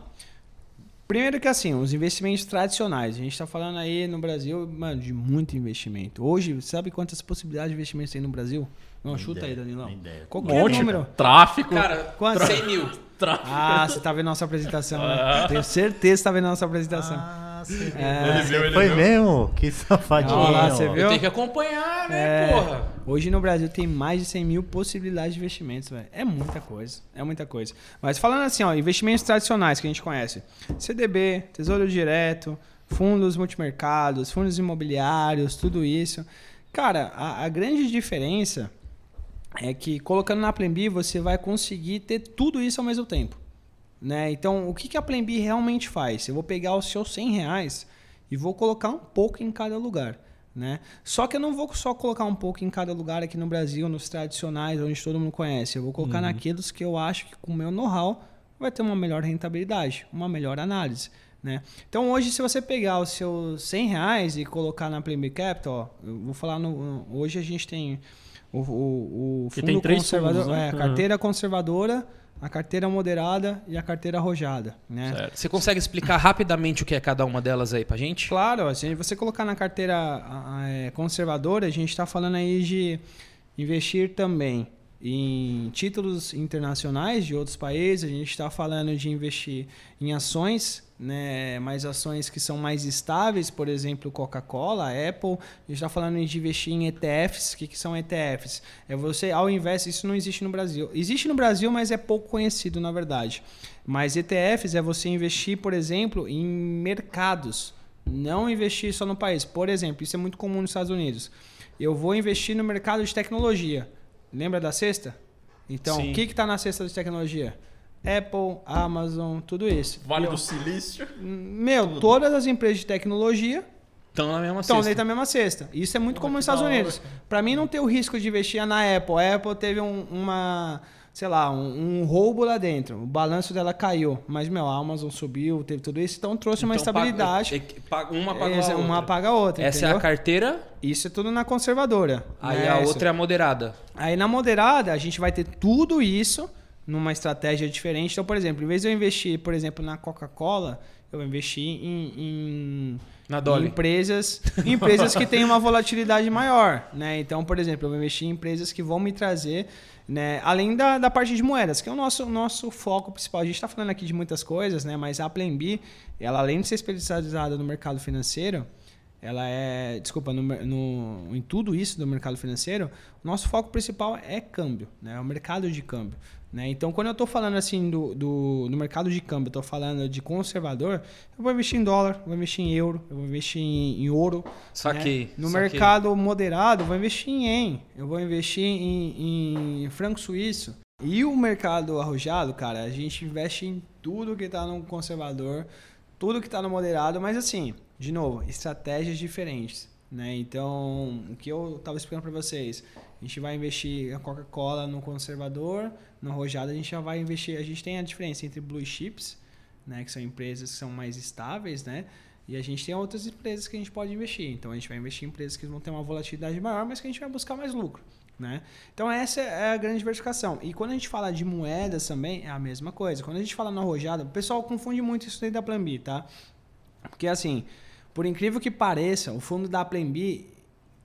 Primeiro que assim, os investimentos tradicionais. A gente tá falando aí no Brasil, mano, de muito investimento. Hoje, sabe quantas possibilidades de investimentos tem no Brasil? Não, chuta aí, Danilão.
Ideia.
Qualquer
Monte,
número.
Tráfico.
Cara,
Quanto?
100 mil.
tráfico.
Ah, você tá vendo nossa apresentação, né? Tenho certeza que você tá vendo nossa apresentação.
Ah,
É.
Ele viu, ele
Foi
viu.
mesmo? Que safadinho.
Olha lá, você viu?
Tenho que acompanhar, né,
É,
porra?
Hoje no Brasil tem mais de 100 mil possibilidades de investimentos, velho. É muita coisa, é muita coisa. Mas falando assim, ó, investimentos tradicionais que a gente conhece: CDB, Tesouro Direto, fundos multimercados, fundos imobiliários, tudo isso. Cara, a, a grande diferença é que colocando na Plan B você vai conseguir ter tudo isso ao mesmo tempo. Né? Então, o que, que a Plan B realmente faz? Eu vou pegar os seus 100 reais e vou colocar um pouco em cada lugar. Né? Só que eu não vou só colocar um pouco em cada lugar aqui no Brasil, nos tradicionais, onde todo mundo conhece. Eu vou colocar uhum. naqueles que eu acho que com o meu know-how vai ter uma melhor rentabilidade, uma melhor análise. Né? Então hoje, se você pegar os seus 100 reais e colocar na B Capital, ó, eu vou falar no, hoje a gente tem o, o, o fundo conservador, fundos, né? é, a carteira uhum. conservadora, a carteira moderada e a carteira arrojada. Né?
Certo. Você consegue explicar rapidamente o que é cada uma delas aí pra gente?
Claro, se você colocar na carteira é, conservadora, a gente está falando aí de investir também em títulos internacionais de outros países, a gente está falando de investir em ações né, mais ações que são mais estáveis, por exemplo, Coca-Cola, Apple. A gente está falando de investir em ETFs. O que, que são ETFs? É você, ao invés, isso não existe no Brasil. Existe no Brasil, mas é pouco conhecido, na verdade. Mas ETFs é você investir, por exemplo, em mercados. Não investir só no país. Por exemplo, isso é muito comum nos Estados Unidos. Eu vou investir no mercado de tecnologia. Lembra da cesta? Então, Sim. o que está na cesta de tecnologia? Apple, Amazon, tudo isso.
Vale do Silício.
Meu, tudo. todas as empresas de tecnologia
estão na mesma
cesta. Estão dentro da mesma cesta. Isso é muito comum nos Estados Unidos. Para mim não ter o risco de investir na Apple. A Apple teve um, uma, sei lá, um, um, roubo lá dentro. O balanço dela caiu. Mas, meu, a Amazon subiu, teve tudo isso. Então trouxe uma então, estabilidade.
Paga, uma paga a outra.
Uma paga a outra.
Essa
entendeu?
é a carteira?
Isso é tudo na conservadora.
Aí né? a outra é a moderada.
Aí na moderada a gente vai ter tudo isso numa estratégia diferente. Então, por exemplo, em vez de eu investir, por exemplo, na Coca-Cola, eu vou investir em, em,
na Dolly.
em empresas, empresas que têm uma volatilidade maior. Né? Então, por exemplo, eu vou investir em empresas que vão me trazer, né? além da, da parte de moedas, que é o nosso, nosso foco principal. A gente está falando aqui de muitas coisas, né? mas a Plan B, ela, além de ser especializada no mercado financeiro, ela é, desculpa, no, no, em tudo isso do mercado financeiro, o nosso foco principal é câmbio, né? É o mercado de câmbio. Né? Então, quando eu estou falando assim do, do, do mercado de câmbio, estou falando de conservador, eu vou investir em dólar, vou investir em euro, eu vou investir em, em ouro.
Saquei.
Né? No
saquei.
mercado moderado, eu vou investir em yen, eu vou investir em, em franco suíço. E o mercado arrojado, cara, a gente investe em tudo que está no conservador, tudo que está no moderado, mas assim, de novo, estratégias diferentes. Né? Então, o que eu estava explicando para vocês, a gente vai investir a Coca-Cola no conservador, no arrojado a gente já vai investir, a gente tem a diferença entre blue chips, né, que são empresas que são mais estáveis, né? E a gente tem outras empresas que a gente pode investir. Então a gente vai investir em empresas que vão ter uma volatilidade maior, mas que a gente vai buscar mais lucro. Né? Então essa é a grande diversificação. E quando a gente fala de moedas também, é a mesma coisa. Quando a gente fala no arrojado, o pessoal confunde muito isso dentro da Plan B, tá? Porque assim, por incrível que pareça, o fundo da Plan B,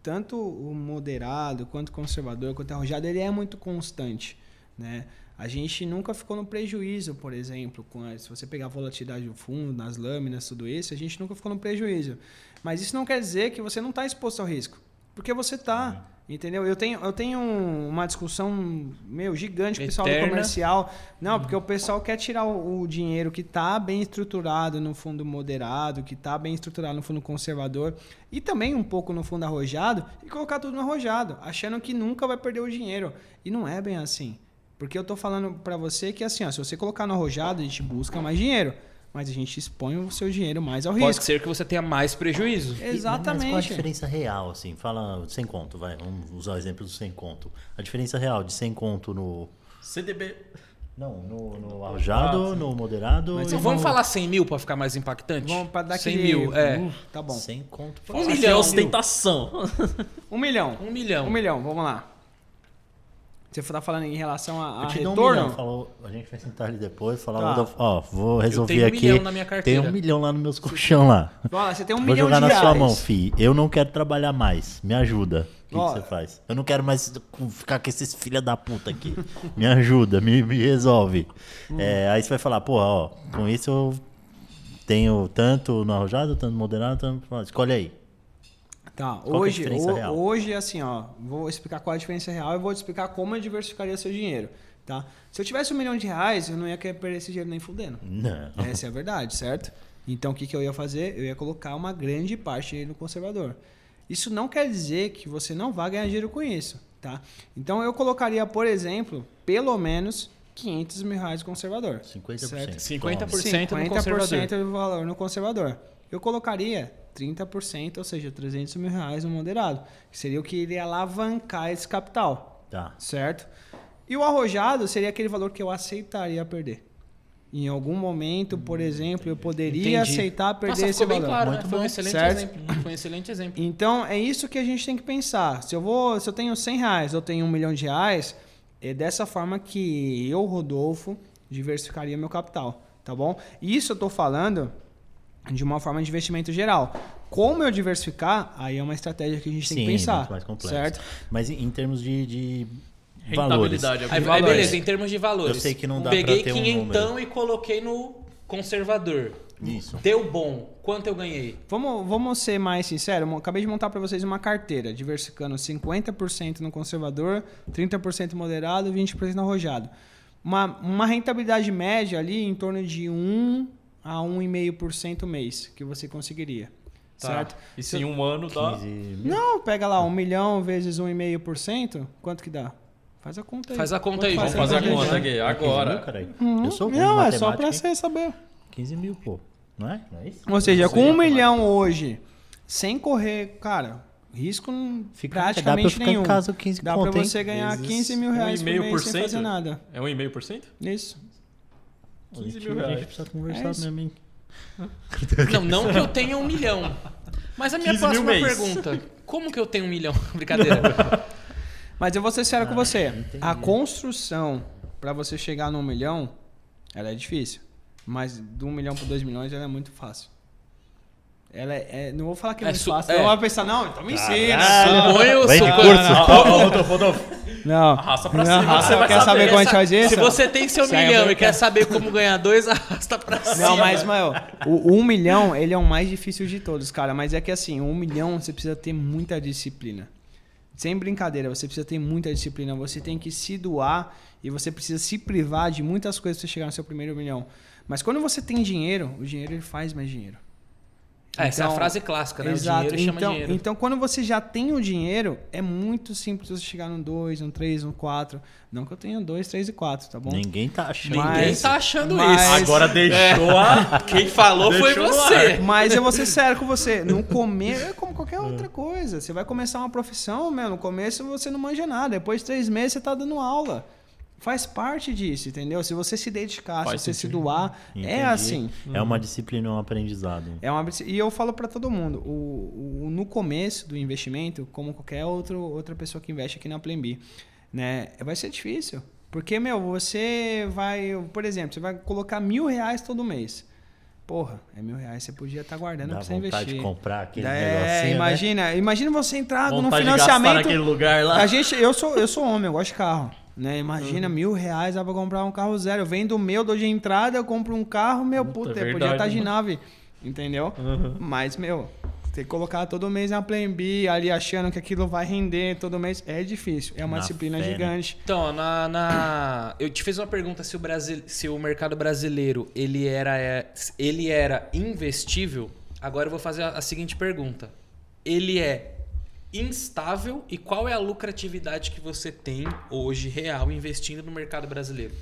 tanto o moderado, quanto o conservador, quanto o arrojado, ele é muito constante. Né? A gente nunca ficou no prejuízo, por exemplo, a, se você pegar a volatilidade do fundo, nas lâminas, tudo isso, a gente nunca ficou no prejuízo. Mas isso não quer dizer que você não está exposto ao risco, porque você está. Entendeu? Eu tenho, eu tenho uma discussão meu gigante com o pessoal do comercial. Não, porque o pessoal quer tirar o, o dinheiro que está bem estruturado no fundo moderado, que está bem estruturado no fundo conservador e também um pouco no fundo arrojado e colocar tudo no arrojado, achando que nunca vai perder o dinheiro. E não é bem assim. Porque eu estou falando para você que assim, ó, se você colocar no arrojado, a gente busca mais dinheiro mas a gente expõe o seu dinheiro mais ao
Pode
risco.
Pode ser que você tenha mais prejuízo.
Exatamente.
Mas qual a diferença real, assim? Fala sem conto, vai. Vamos usar o exemplo do sem conto. A diferença real de sem conto no...
CDB...
Não, no, no arrojado, no moderado.
Mas então vamos falar 100 mil para ficar mais impactante?
Vamos para dar
100 aquele... mil, é. Uh,
tá bom.
100 conto.
Um milhão. É ostentação.
um milhão.
Um milhão.
Um milhão, vamos lá. Você está falando em relação a, a eu te retorno? Um milhão,
falou, a gente vai sentar ali depois falar, tá. ó, vou resolver eu tenho um aqui. Milhão
na minha carteira.
Tem um milhão lá nos meus colchão lá.
Olha, você tem um
vou
milhão
jogar
de
na
reais.
sua mão, fi. Eu não quero trabalhar mais. Me ajuda. O que, que, você faz? Eu não quero mais ficar com esses filha da puta aqui. me ajuda, me, me resolve. Hum. É, aí você vai falar, pô, ó, com isso eu tenho tanto no arrojado, tanto moderado, tanto... Escolhe aí.
Tá, Qual hoje, é o, hoje assim, ó, vou explicar qual é a diferença real e vou te explicar como eu diversificaria seu dinheiro, tá? Se eu tivesse um milhão de reais, eu não ia querer perder esse dinheiro nem fudendo.
Não.
Essa é a verdade, certo? Então, o que, que eu ia fazer? Eu ia colocar uma grande parte no conservador. Isso não quer dizer que você não vá ganhar dinheiro com isso, tá? Então, eu colocaria, por exemplo, pelo menos 500 mil reais no conservador.
50%.
Certo.
50% no conservador.
50% do valor no conservador. Eu colocaria 30%, ou seja, 300 mil reais no moderado, que seria o que iria alavancar esse capital,
Tá.
certo? E o arrojado seria aquele valor que eu aceitaria perder. Em algum momento, por exemplo, eu poderia
Entendi.
aceitar perder
Nossa,
esse
ficou bem
valor.
claro, né?
Muito
Foi um
bom.
excelente
Certo?
exemplo. Foi um excelente exemplo. [laughs]
Então é isso que a gente tem que pensar. Se eu vou, se eu tenho 100 reais, eu tenho um milhão de reais, é dessa forma que eu, Rodolfo, diversificaria meu capital, tá bom? Isso eu tô falando de uma forma de investimento geral. Como eu diversificar, aí é uma estratégia que a gente tem
Sim,
que pensar,
muito mais complexo.
certo?
Mas em termos de, de valores.
Rentabilidade.
Aí,
é
beleza, em termos de valores.
Eu sei que não dá pra
Peguei
ter um
quinhentão e coloquei no conservador.
Isso.
Deu bom. Quanto eu ganhei?
Vamos, vamos ser mais sinceros. Acabei de montar para vocês uma carteira, diversificando 50% no conservador, 30% moderado e 20% no arrojado. Uma, uma rentabilidade média ali em torno de 1 a 1,5% mês que você conseguiria.
Tá.
Certo?
E se em um ano dá.
15 mil.
Não, pega lá 1 milhão vezes 1,5%, quanto que dá? Faz a conta aí.
Faz a conta aí,
faz
Vamos fazer a conta aqui,
15 mil,
agora.
caralho.
Uhum.
Eu sou ruim
Não, é só pra você saber.
15 mil, pô. Não é? Não é isso?
Ou seja, com um milhão hoje, sem correr, cara, risco não-
Fica- dá pra eu
praticamente
ficar
nenhum.
em casa 15
Dá
hein?
você ganhar
Vezes
15 mil reais por mês sem
1,5%?
fazer nada.
É 1,5%?
Isso.
15
Gente,
mil
A
reais.
gente precisa conversar
É isso.
mesmo, hein?
Não, não que eu tenha um milhão. Mas a minha
15 mil
próxima
mês.
pergunta: como que eu tenho um milhão? [laughs] Brincadeira.
Mas eu vou ser sério com
Ah,
você.
entendi.
A construção pra você chegar num milhão, ela é difícil. Mas de um milhão para dois milhões, ela é muito fácil. Ela é, é- não vou falar que é,
É
muito fácil.
é.
Não vou pensar, não, então me ensina.
Suponho, suponho-
curso.
Rodolfo.
Não.
Arrasta pra
Não,
cima,
arrasta,
você vai
quer saber isso?
Se você tem seu
Sai
milhão e quer saber como ganhar dois, [laughs] arrasta pra cima.
Não, mas, Mael, o um milhão, ele é o mais difícil de todos, cara. Mas é que assim, um milhão você precisa ter muita disciplina. Sem brincadeira, você precisa ter muita disciplina. Você tem que se doar e você precisa se privar de muitas coisas pra você chegar no seu primeiro milhão. Mas quando você tem dinheiro, o dinheiro ele faz mais dinheiro.
Ah, essa é a
Então,
frase clássica, né?
Exato.
O dinheiro chama
então,
dinheiro.
então, quando você já tem o dinheiro, é muito simples você chegar no 2, no 3, no 4. Não que eu tenha 2, 3 e 4, tá bom?
Ninguém tá achando
Ninguém
Mas-
tá achando
mas-
isso.
Agora deixou a.
Quem falou foi você.
Mas eu vou ser sério com você. No começo, é como qualquer outra coisa. Você vai começar uma profissão, meu, no começo você não manja nada. Depois de três meses você tá dando aula. Faz parte disso, entendeu? Se você se dedicar,
Faz
se você se
sentido.
doar,
Entendi.
é assim.
É uma disciplina, um aprendizado.
É uma, e eu falo pra todo mundo, o, o- no começo do investimento, como qualquer outro, outra pessoa que investe aqui na Plan B, né, vai ser difícil. Porque, meu, você vai, por exemplo, você vai colocar mil reais todo mês. Porra, é mil reais, você podia estar guardando
Dá
pra você
vontade
investir.
de comprar aquele
É,
né?
imagina, imagina você entrar no
Vontade de
financiamento.
naquele lugar lá.
A gente, eu sou, eu sou homem, eu gosto de carro. Né? Imagina,
Uhum.
mil reais dá pra comprar um carro zero. Eu vendo o meu, dou de entrada, eu compro um carro, meu,
Puta,
puta,
é
podia
verdade,
estar de nave. Entendeu?
Uhum.
Mas, meu, ter que colocar todo mês na Plan B, ali achando que aquilo vai render todo mês, é difícil. É uma
Na
disciplina
fé, né?
gigante.
Então, na, na- eu te fiz uma pergunta se o, Brasil, se o mercado brasileiro ele era, é, ele era investível. Agora eu vou fazer a, a seguinte pergunta: ele é instável e qual é a lucratividade que você tem hoje real investindo no mercado brasileiro?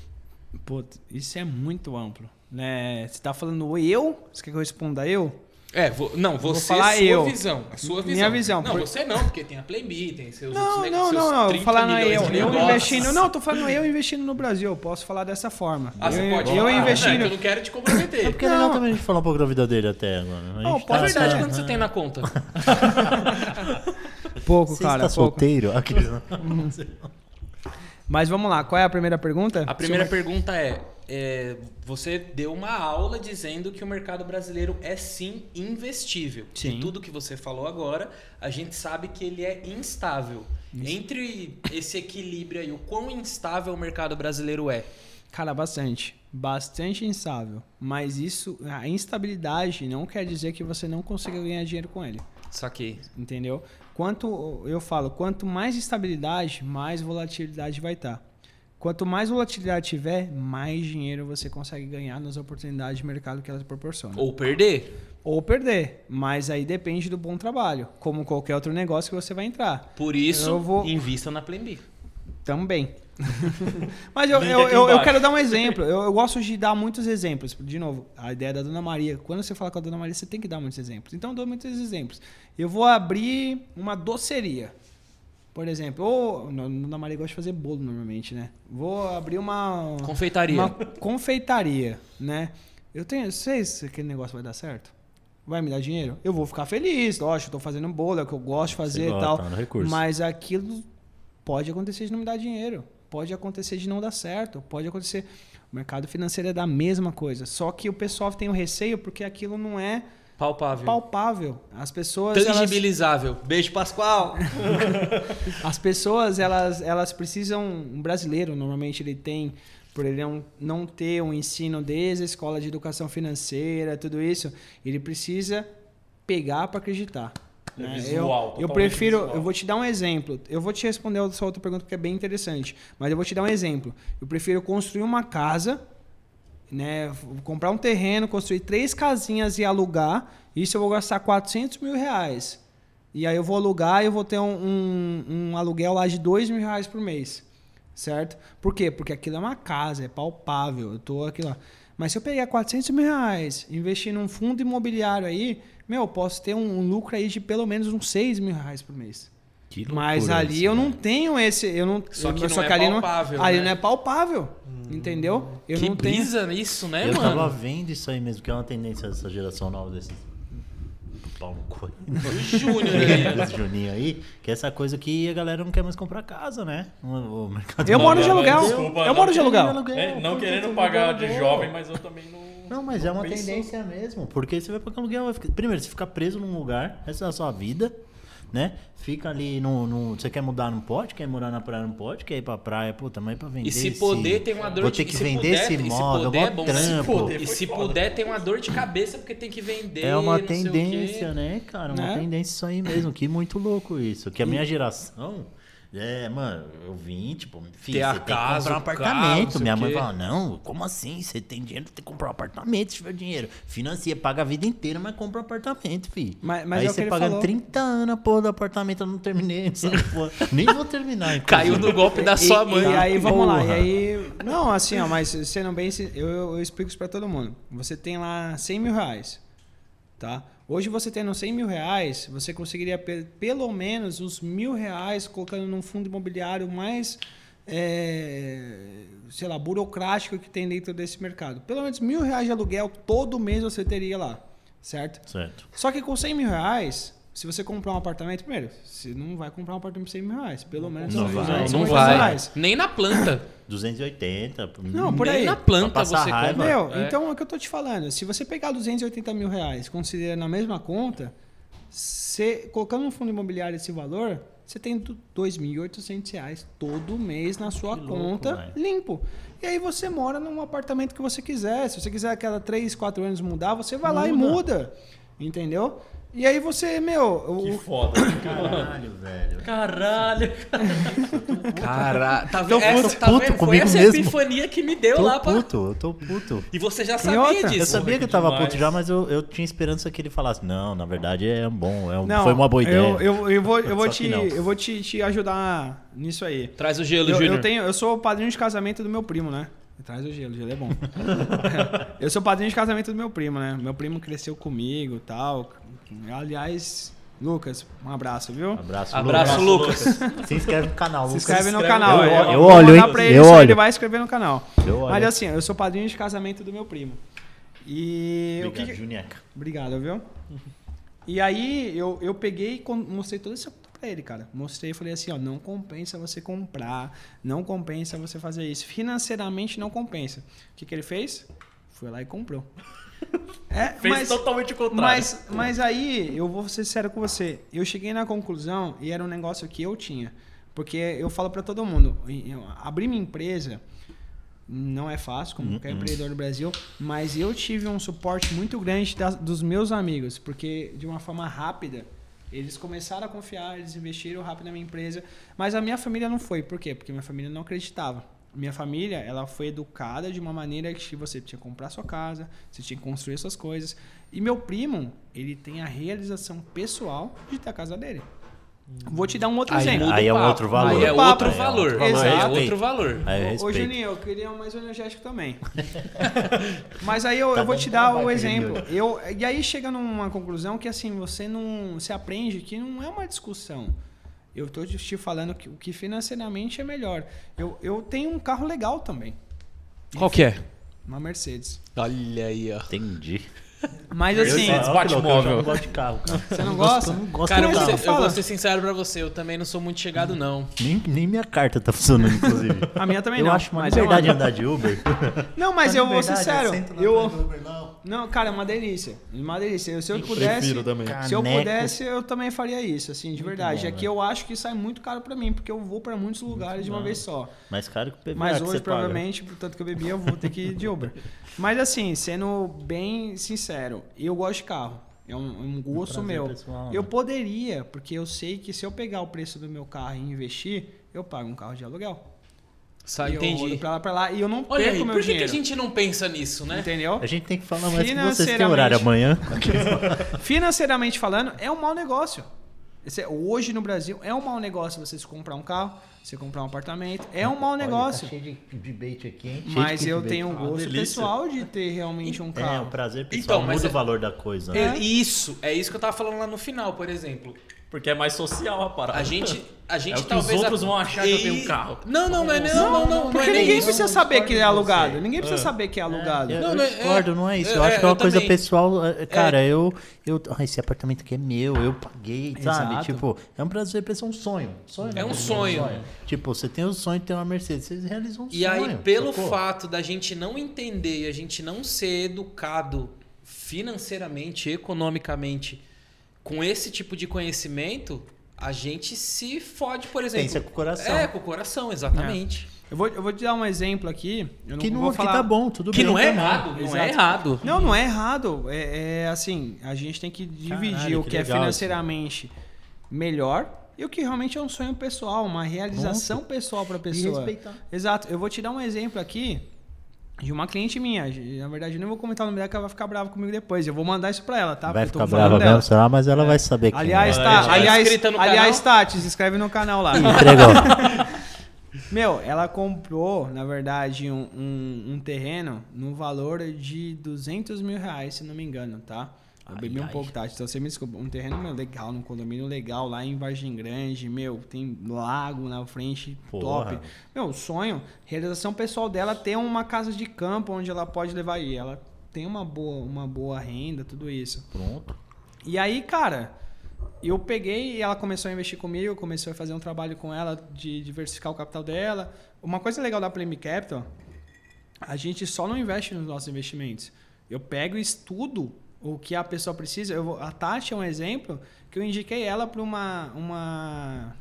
Puta, isso é muito amplo. Né? Você tá falando eu? Você quer que eu responda eu?
É, vo- não, você,
falar
sua
eu.
visão. A sua visão.
Minha visão,
Não,
por-
você não, porque tem a Play B, tem seus
Não,
outros
não,
seus
não, não.
30
Falar não é eu. Eu investindo. Não, tô falando eu investindo no Brasil. Eu posso falar dessa forma.
Ah, você
eu,
pode
eu
falar, né?
investindo.
Que eu não quero te comprometer.
É porque é legal
Não.
também a gente falar um pouco da vida dele até agora. A
Não, pode
É verdade,
É.
quanto você tem na conta? [laughs]
Pouco,
Você
cara.
está
pouco.
solteiro? Aqui. [laughs]
Mas vamos lá, qual é a primeira pergunta?
A primeira pergunta é, é, você deu uma aula dizendo que o mercado brasileiro é sim investível.
Sim.
E tudo que você falou agora, a gente sabe que ele é instável. Entre esse equilíbrio aí, o quão instável o mercado brasileiro é?
Cara, bastante. Bastante instável. Mas isso, a instabilidade não quer dizer que você não consiga ganhar dinheiro com ele.
Saquei.
Entendeu? Quanto, eu falo, quanto mais estabilidade, mais volatilidade vai estar. Quanto mais volatilidade tiver, mais dinheiro você consegue ganhar nas oportunidades de mercado que elas proporcionam.
Ou perder.
Ou perder. Mas aí depende do bom trabalho. Como qualquer outro negócio que você vai entrar.
Por isso,
Eu vou-
invista na Plan B.
Também. [laughs] Mas eu, eu, eu, eu quero dar um exemplo. Eu, eu gosto de dar muitos exemplos. De novo, a ideia da Dona Maria. Quando você fala com a Dona Maria, você tem que dar muitos exemplos. Então, eu dou muitos exemplos. Eu vou abrir uma doceria. Por exemplo, ou. Dona Maria gosta de fazer bolo normalmente, né? Vou abrir uma.
Confeitaria.
Uma confeitaria, né? Eu tenho. Sei se aquele negócio vai dar certo. Vai me dar dinheiro? Eu vou ficar feliz, lógico, eu tô fazendo um bolo, é o que eu gosto de fazer e tal.
tá.
Mas aquilo pode acontecer de não me dar dinheiro. Pode acontecer de não dar certo. Pode acontecer. O mercado financeiro é da mesma coisa. Só que o pessoal tem o receio porque aquilo não é
Palpável.
palpável. As pessoas. Elas,
Tangibilizável. Beijo, Pascoal. [laughs]
as pessoas, elas, elas precisam. Um brasileiro, normalmente, ele tem. Por ele não, não ter um ensino desde a escola de educação financeira, tudo isso, ele precisa pegar para acreditar.
É
né?
visual,
eu, eu prefiro.
visual.
Eu vou te dar um exemplo. Eu vou te responder a sua outra pergunta porque é bem interessante. Mas eu vou te dar um exemplo. Eu prefiro construir uma casa, né? Comprar um terreno, construir três casinhas e alugar. Isso eu vou gastar 400 mil reais. E aí eu vou alugar e eu vou ter um, um, um aluguel lá de 2 mil reais por mês. Certo? Por quê? Porque aquilo é uma casa, é palpável. Eu tô aqui lá. Mas se eu pegar 400 mil reais, investir num fundo imobiliário aí, meu, eu posso ter um, um lucro aí de pelo menos uns 6 mil reais por mês.
Que
Mas
loucura
ali
isso,
eu não
né?
tenho esse. Eu não,
Só que
eu-
não é
ali
palpável,
ali
né?
não é palpável. Entendeu? Eu
que
não tenho.
brisa nisso, né,
Eu
mano?
tava vendo isso aí mesmo, que é uma tendência dessa geração nova desses. Pau no cu.
Júnior [laughs] aí.
Desse Juninho aí, que é essa coisa que a galera não quer mais comprar casa, né? O, o mercado
Eu moro de aluguel.
desculpa,
eu
não
moro de
querendo
aluguel.
aluguel.
É, não querendo pagar
aluguel?
de jovem, mas eu também não.
Não, mas é uma
penso-
tendência mesmo. Porque você vai pagar aluguel, vai ficar... primeiro, você fica preso num lugar, essa é a sua vida, né? Fica ali no, no- Você quer mudar, não pode, quer morar na praia, não pode, quer ir pra praia, pô, também pra vender.
E se
esse-
poder, tem uma dor
Vou
de
ter que
e se
vender
puder,
esse
se
imóvel,
puder,
mó
é bom.
trampo.
Se puder, e se
foda.
puder, tem uma dor de cabeça porque tem que vender.
É uma tendência, né, cara? Uma
Né?
tendência isso aí mesmo. Que muito louco isso. Que a minha geração. É, mano, eu vim, tipo, filho,
Ter a
você tem que
casa,
comprar um
carro,
apartamento.
não sei
minha mãe fala, não, como assim? Você tem dinheiro, tem que comprar um apartamento se tiver dinheiro. Financia, paga a vida inteira, mas compra um apartamento, filho.
Mas- mas
Aí
é
você pagando
falou.
30 anos a porra do apartamento, eu não terminei. [laughs] essa porra. Nem vou terminar,
Caiu
inclusive.
no golpe da
E-
sua
e,
mãe.
aí, vamos lá. E aí. Não, assim, ó, mas sendo bem. Eu, eu, eu explico isso pra todo mundo. Você tem lá 100 mil reais. Tá? Hoje você tendo 100 mil reais, você conseguiria pe- pelo menos uns mil reais colocando num fundo imobiliário mais. é, sei lá, burocrático que tem dentro desse mercado. Pelo menos mil reais de aluguel todo mês você teria lá, certo?
Certo.
Só que com 100 mil reais, se você comprar um apartamento, primeiro, você não vai comprar um apartamento por 100 mil reais. Pelo menos
Não vai.
200,
Não
250
vai.
reais.
Nem na planta. [coughs]
280.
Não, por
Nem
aí.
na planta você
raiva.
compra.
Meu,
É.
então é o que eu tô te falando. Se você pegar 280 mil reais, considerando a mesma conta, você, colocando no fundo imobiliário esse valor, você tem du- 2.800 reais todo mês na sua
louco,
conta
velho.
limpo. E aí você mora num apartamento que você quiser. Se você quiser a cada 3, 4 anos mudar, você vai lá e
Muda.
muda. Entendeu? E aí você, meu,
Que
o,
foda. [coughs]
Caralho, velho.
Caralho. [laughs]
Cara, tá
Tô
vendo?
puto,
Essa, tá
puto
vendo? Foi essa
mesmo.
epifania que me deu
Tô
lá pra...
puto, eu tô puto.
E você já sabia
outra?
disso.
Eu sabia que eu tava
demais.
puto já, mas eu, eu tinha esperança que ele falasse, não, na verdade é um bom, é um,
Não,
foi uma boa ideia.
Eu, eu, eu vou, eu vou, te, eu vou te, te ajudar nisso aí.
Traz o gelo,
Eu,
Júnior.
eu, tenho, eu sou o padrinho de casamento do meu primo, né? Traz o gelo, o gelo é bom. [laughs] eu sou padrinho de casamento do meu primo, né? Meu primo cresceu comigo e tal. Aliás, Lucas, um abraço, viu?
Abraço,
Abraço, Lucas.
Se inscreve no canal,
Se
Lucas.
inscreve no canal.
Eu- eu
vou
olho,
mandar
hein?
pra ele,
Eu
só
olho.
ele vai inscrever no canal.
Eu olho.
Mas assim, eu sou padrinho de casamento do meu primo. E o que
Obrigado,
que-
Junieca.
Obrigado, viu? E aí eu, eu peguei e mostrei toda essa pra ele, cara. Mostrei e falei assim, ó, não compensa você comprar, não compensa você fazer isso. Financeiramente não compensa. O que, que ele fez? Foi lá e comprou. [laughs] É,
Fez
mas,
totalmente o contrário.
mas, mas aí, eu vou ser sério com você. Eu cheguei na conclusão e era um negócio que eu tinha. Porque eu falo pra todo mundo, abrir minha empresa não é fácil, como qualquer empreendedor do Brasil, mas eu tive um suporte muito grande das- dos meus amigos, porque de uma forma rápida, eles começaram a confiar, eles investiram rápido na minha empresa, mas a minha família não foi. Por quê? Porque minha família não acreditava. Minha família, ela foi educada de uma maneira que você tinha que comprar sua casa, você tinha que construir suas coisas. E meu primo, ele tem a realização pessoal de ter a casa dele. Vou te dar um outro
Aí
exemplo.
Aí é um outro valor.
Aí é outro valor.
Aí é outro
Aí é
valor.
outro valor.
Aí eu
Ô. Juninho, eu queria um mais um energético também. [laughs] Mas aí eu,
Tá
eu vou te dar o
pra
exemplo. Eu, e aí chega numa conclusão que assim, você não. Você aprende que não é uma discussão. Eu tô te falando que o que financeiramente é melhor. Eu, eu tenho um carro legal também.
Qual que é?
Uma Mercedes.
Olha aí, ó.
Entendi.
Mas assim,
eu já
Batmóvel.
não gosto de carro, cara.
você não
Eu
gosta?
Eu não gosto
Cara, eu
de
vou,
carro.
ser, eu vou ser sincero pra você, eu também não sou muito chegado, não.
Nem, nem minha carta tá funcionando, inclusive. [laughs]
A minha também
eu
não.
acho uma
mas
liberdade
eu,
andar de Uber. [laughs]
Não, mas eu vou ser sério. Eu,
Uber, não.
não, cara, é uma delícia. Uma delícia. Se eu
Eu
pudesse.
também.
Se eu pudesse, eu também faria isso, assim, de verdade.
bom,
é que eu acho que é muito caro pra mim, porque eu vou pra muitos lugares de uma
bom.
vez só.
Mais caro que o PVA
Mas
que
hoje,
paga.
provavelmente, por tanto que eu bebi, eu vou ter que ir de Uber. [laughs] Mas assim, sendo bem sincero, eu gosto de carro. É um, um gosto
prazer
meu.
pessoal,
eu
né?
poderia, porque eu sei que se eu pegar o preço do meu carro e investir, eu pago um carro de aluguel.
Só
E Eu
entendi.
pra lá, pra lá, e eu não
Olha
perco
aí,
meu
por que, que
dinheiro.
a gente não pensa nisso, né?
Entendeu?
A gente tem que falar mais que vocês têm
Financeiramente-
horário amanhã. [laughs]
Financeiramente falando, é um mau negócio. Esse é- hoje no Brasil é um mau negócio você se comprar um carro, você comprar um apartamento. É um mau negócio.
Olha, tá cheio de, de bait aqui, hein? De
Mas eu
clickbait.
tenho um
Ah,
gosto
delícia.
pessoal de ter realmente um
É, o
carro.
prazer pessoal
Então, mas
muda
é-
o valor da coisa.
É
né?
isso, é isso que eu tava falando lá no final, por exemplo.
Porque é mais social a parada.
A gente, a gente
É o que
talvez
os outros vão achar que eu tenho um
E-
carro.
Não, não, não é não, não, não, não
Porque
é nem
ninguém
isso.
precisa saber que é alugado. Ninguém precisa saber que é alugado.
Eu,
Não,
eu
não é-
discordo,
é-
não é isso.
é,
Eu acho que é
eu
uma coisa
também.
pessoal. é, Cara, eu, eu. Ah, esse apartamento aqui é meu, eu paguei, sabe?
Exato.
Tipo, é um prazer pessoal, um sonho. sonho
É
né?
um sonho.
Tipo, você tem o sonho de ter uma Mercedes, vocês realizam um
E
sonho.
aí, pelo fato da gente não entender e a gente não ser educado financeiramente, economicamente, com esse tipo de conhecimento, a gente se fode, por exemplo.
Pensa com o coração.
É, com o coração, exatamente.
Eu, vou, eu vou te dar um exemplo aqui. Eu não
Que, não,
vou
que
falar...
tá bom, tudo
Que
bem.
não é
também.
errado, não
Exato.
é errado.
Não, não é errado. É, é assim, a gente tem que dividir
Caralho,
o
que
que, é
legal
financeiramente melhor e o que realmente é um sonho pessoal, uma realização pessoal para a
E
pessoa.
respeitar.
Exato. Eu vou te dar um exemplo aqui de uma cliente minha. Na verdade, eu nem vou comentar o nome dela, que ela vai ficar brava comigo depois. Eu vou mandar isso pra ela, tá?
Vai
Porque eu tô
ficar
falando
brava
dela.
mesmo, será? Mas ela vai saber quem
Aliás,
é.
Tá.
é
Aliás,
inscrita no
aliás
canal?
Tati, se inscreve no canal lá.
Entregou. [laughs]
Meu, ela comprou, na verdade, um, um, um terreno no valor de 200 mil reais, se não me engano, tá? Eu
Ai,
bebi um
ai.
pouco, tá? Então você me desculpa. Um terreno legal, num condomínio legal lá em Vargem Grande, meu, tem lago na frente,
Porra.
top. Meu, sonho, realização pessoal dela ter uma casa de campo onde ela pode levar aí. Ela tem uma boa, uma boa renda, tudo isso.
Pronto.
E aí, cara, eu peguei e ela começou a investir comigo, eu comecei a fazer um trabalho com ela de diversificar o capital dela. Uma coisa legal da Play Me Capital, a gente só não investe nos nossos investimentos. Eu pego e estudo o que a pessoa precisa. Eu vou- a Tati é um exemplo que eu indiquei ela para uma, uma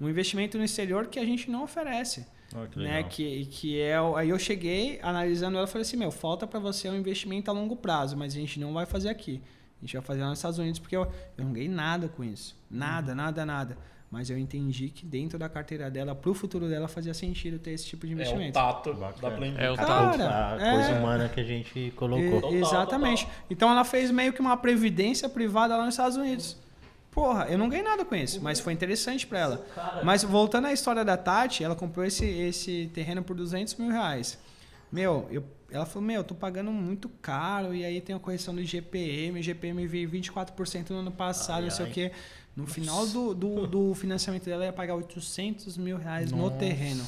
um investimento no exterior que a gente não oferece
Olha que
né? Que, que é. Aí eu cheguei analisando ela e falei assim: meu, falta para você um investimento a longo prazo, mas a gente não vai fazer aqui. A gente vai fazer lá nos Estados Unidos porque eu, eu não ganhei nada com isso. Nada,
Uhum.
nada, nada. Mas eu entendi que dentro da carteira dela, pro futuro dela, fazia sentido ter esse tipo de
É o
investimento.
tato
Bacana.
da Play
É o
Cara,
a
é.
coisa humana que a gente colocou.
E-
Total,
exatamente. Então ela fez meio que uma previdência privada lá nos Estados Unidos. Porra, eu não ganhei nada com isso, mas foi interessante pra ela. Mas voltando à história da Tati, ela comprou esse, esse terreno por 200 mil reais. Meu, eu, ela falou, meu, eu tô pagando muito caro e aí tem a correção do IGPM, o IGPM veio 24% no ano passado,
Ai,
não sei
ai.
o quê. No final do, do, do financiamento dela, ela ia pagar 800 mil reais no terreno.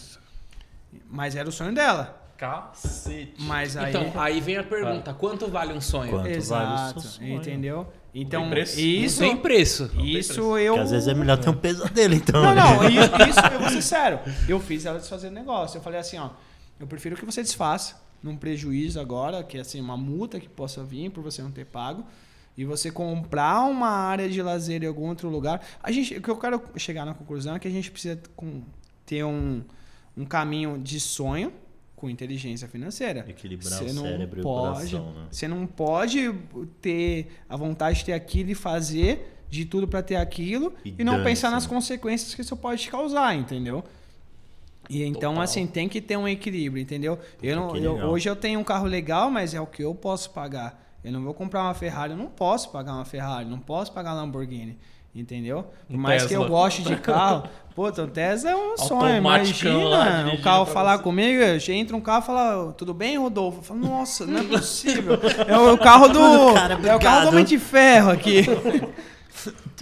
Mas era o sonho dela.
Cacete.
Mas aí...
Então, aí vem a pergunta: quanto vale um sonho?
Quanto vale o
Exato,
seu sonho?
entendeu? Então,
tem preço?
isso,
Não tem preço.
isso eu...
Porque às vezes é melhor ter um pesadelo, então.
Não,
né?
não, isso, eu vou ser sério. Eu fiz ela desfazer o negócio. Eu falei assim, ó, eu prefiro que você desfaça num prejuízo agora, que é assim, uma multa que possa vir por você não ter pago, e você comprar uma área de lazer em algum outro lugar. A gente, o que eu quero chegar na conclusão é que a gente precisa com- ter um, um caminho de sonho com inteligência financeira.
Equilibrar
Você
o
não
cérebro
pode,
e o coração, né?
Você não pode ter a vontade de ter aquilo e fazer de tudo para ter aquilo
E
e, não pensar nas
né?
consequências que isso pode te causar, entendeu? E então,
Total.
assim, tem que ter um equilíbrio, entendeu? Eu não, eu- hoje eu tenho um carro legal, mas é o que eu posso pagar. Eu não vou comprar uma Ferrari, eu não posso pagar uma Ferrari, não posso pagar uma Lamborghini. Entendeu? Por
Um
mais que eu
Tesla.
goste de carro, [laughs] pô, o Tesla é um sonho. Imagina o carro falar
você.
comigo, entra um carro e fala, tudo bem, Rodolfo? Eu falo, nossa, não é possível. É o carro do.
Cara,
é o carro
obrigado.
do Homem de Ferro aqui. [laughs]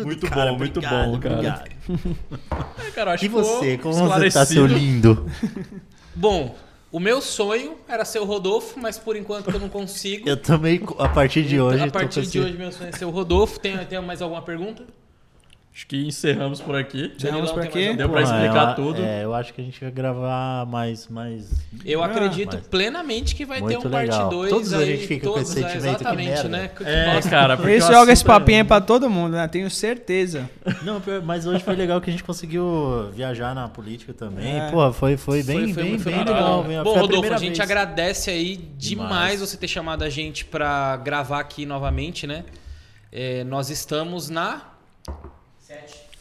Muito bom, muito bom, cara.
obrigado. [laughs]
É, cara, acho
E você, como você tá, seu lindo?
Bom, o meu sonho era ser o Rodolfo, mas por enquanto eu não [laughs] consigo.
Eu também, a partir de
Então,
hoje,
a partir de hoje, meu sonho é ser o Rodolfo. Tem, tem mais alguma pergunta?
Acho que encerramos por aqui.
Encerramos por
tem
aqui.
mais
Deu pra
Pô,
explicar
eu-
tudo.
É, eu acho que a gente vai gravar mais, mais
Eu
Ah,
acredito
mas-
plenamente que vai ter
Muito
um parte
legal.
2
Todos a
aí.
gente fica com esse
é,
sentimento, que
Exatamente,
merda.
né? Que
É, cara, porque
Ele
o
joga esse
é-
papinho aí pra todo mundo, né? Tenho certeza.
Não, mas hoje foi legal que a gente conseguiu viajar na política também.
É.
Pô, foi, foi bem,
Foi- foi
bem,
muito- foi
bem legal.
bom.
A
Bom, Rodolfo, a gente
vez.
agradece aí demais,
Demais.
você ter chamado a gente pra gravar aqui novamente, né? É, nós estamos na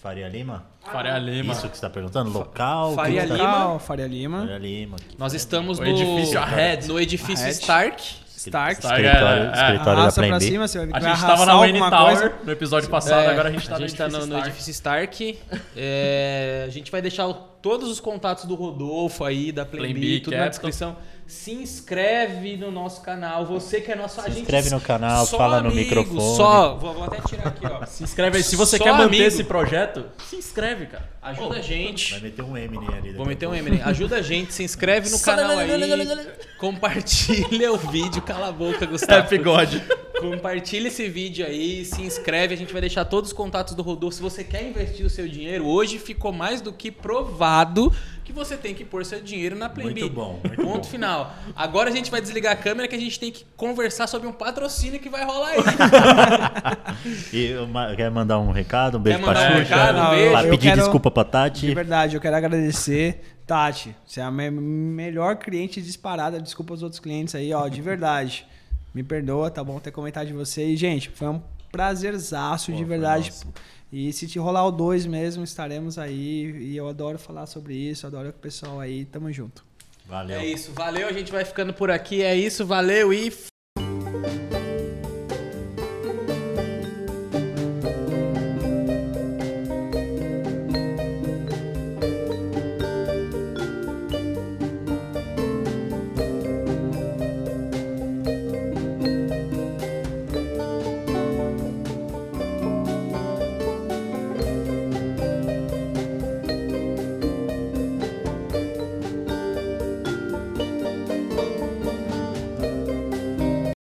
Faria Lima?
Faria Lima.
Isso que você tá perguntando? Local?
Faria
que
Lima.
Local, Faria Lima.
Faria Lima.
Nós estamos no
edifício
no edifício. Stark.
Stark.
Stark.
Escritório,
É, é.
escritório da
pra
B.
cima, você vai,
A gente tava
arrastar
na Wayne Tower
coisa.
no episódio passado,
É,
agora a gente tá
a
no
gente tá no,
edifício
no
Stark.
edifício Stark. É, a gente vai deixar o- todos os contatos do Rodolfo aí, da Plan
Plan
B,
B,
tudo na
Capital.
descrição. Se inscreve no nosso canal. Você que é nosso
Se
agente.
inscreve no canal,
só
fala no
amigo,
microfone.
Só. Vou, vou até tirar aqui, ó.
Se inscreve aí. Se você
Só
quer manter
amigo.
esse projeto, se inscreve, cara.
Ajuda a gente.
Vai meter um Eminem ali.
Vou meter um. Eminem. Ajuda a gente, se inscreve no [laughs] canal aí. Compartilha o vídeo. Cala a boca, Gustavo.
Happy God.
Compartilha esse vídeo aí, se inscreve, a gente vai deixar todos os contatos do Rodolfo. Se você quer investir o seu dinheiro, hoje ficou mais do que provado que você tem que pôr seu dinheiro na Plan B.
Muito bom, muito
Ponto
bom.
final. Agora a gente vai desligar a câmera que a gente tem que conversar sobre um patrocínio que vai rolar aí. [laughs]
E eu quer mandar um recado? Um beijo
Quer
pra
um
Xuxa?
recado? Um beijo?
Eu
pedir
quero-
desculpa pra
De
Tati.
verdade, eu quero agradecer. Tati, você é a me- melhor cliente disparada. Desculpa os outros clientes aí, ó, de verdade. Me perdoa, tá bom ter comentado de você. E, gente, foi um prazerzaço,
Pô,
de
foi
verdade.
nosso.
E se te rolar o dois mesmo, estaremos aí. E eu adoro falar sobre isso, adoro com o pessoal aí. Tamo junto.
Valeu.
É isso, valeu, a gente vai ficando por aqui. É isso, valeu e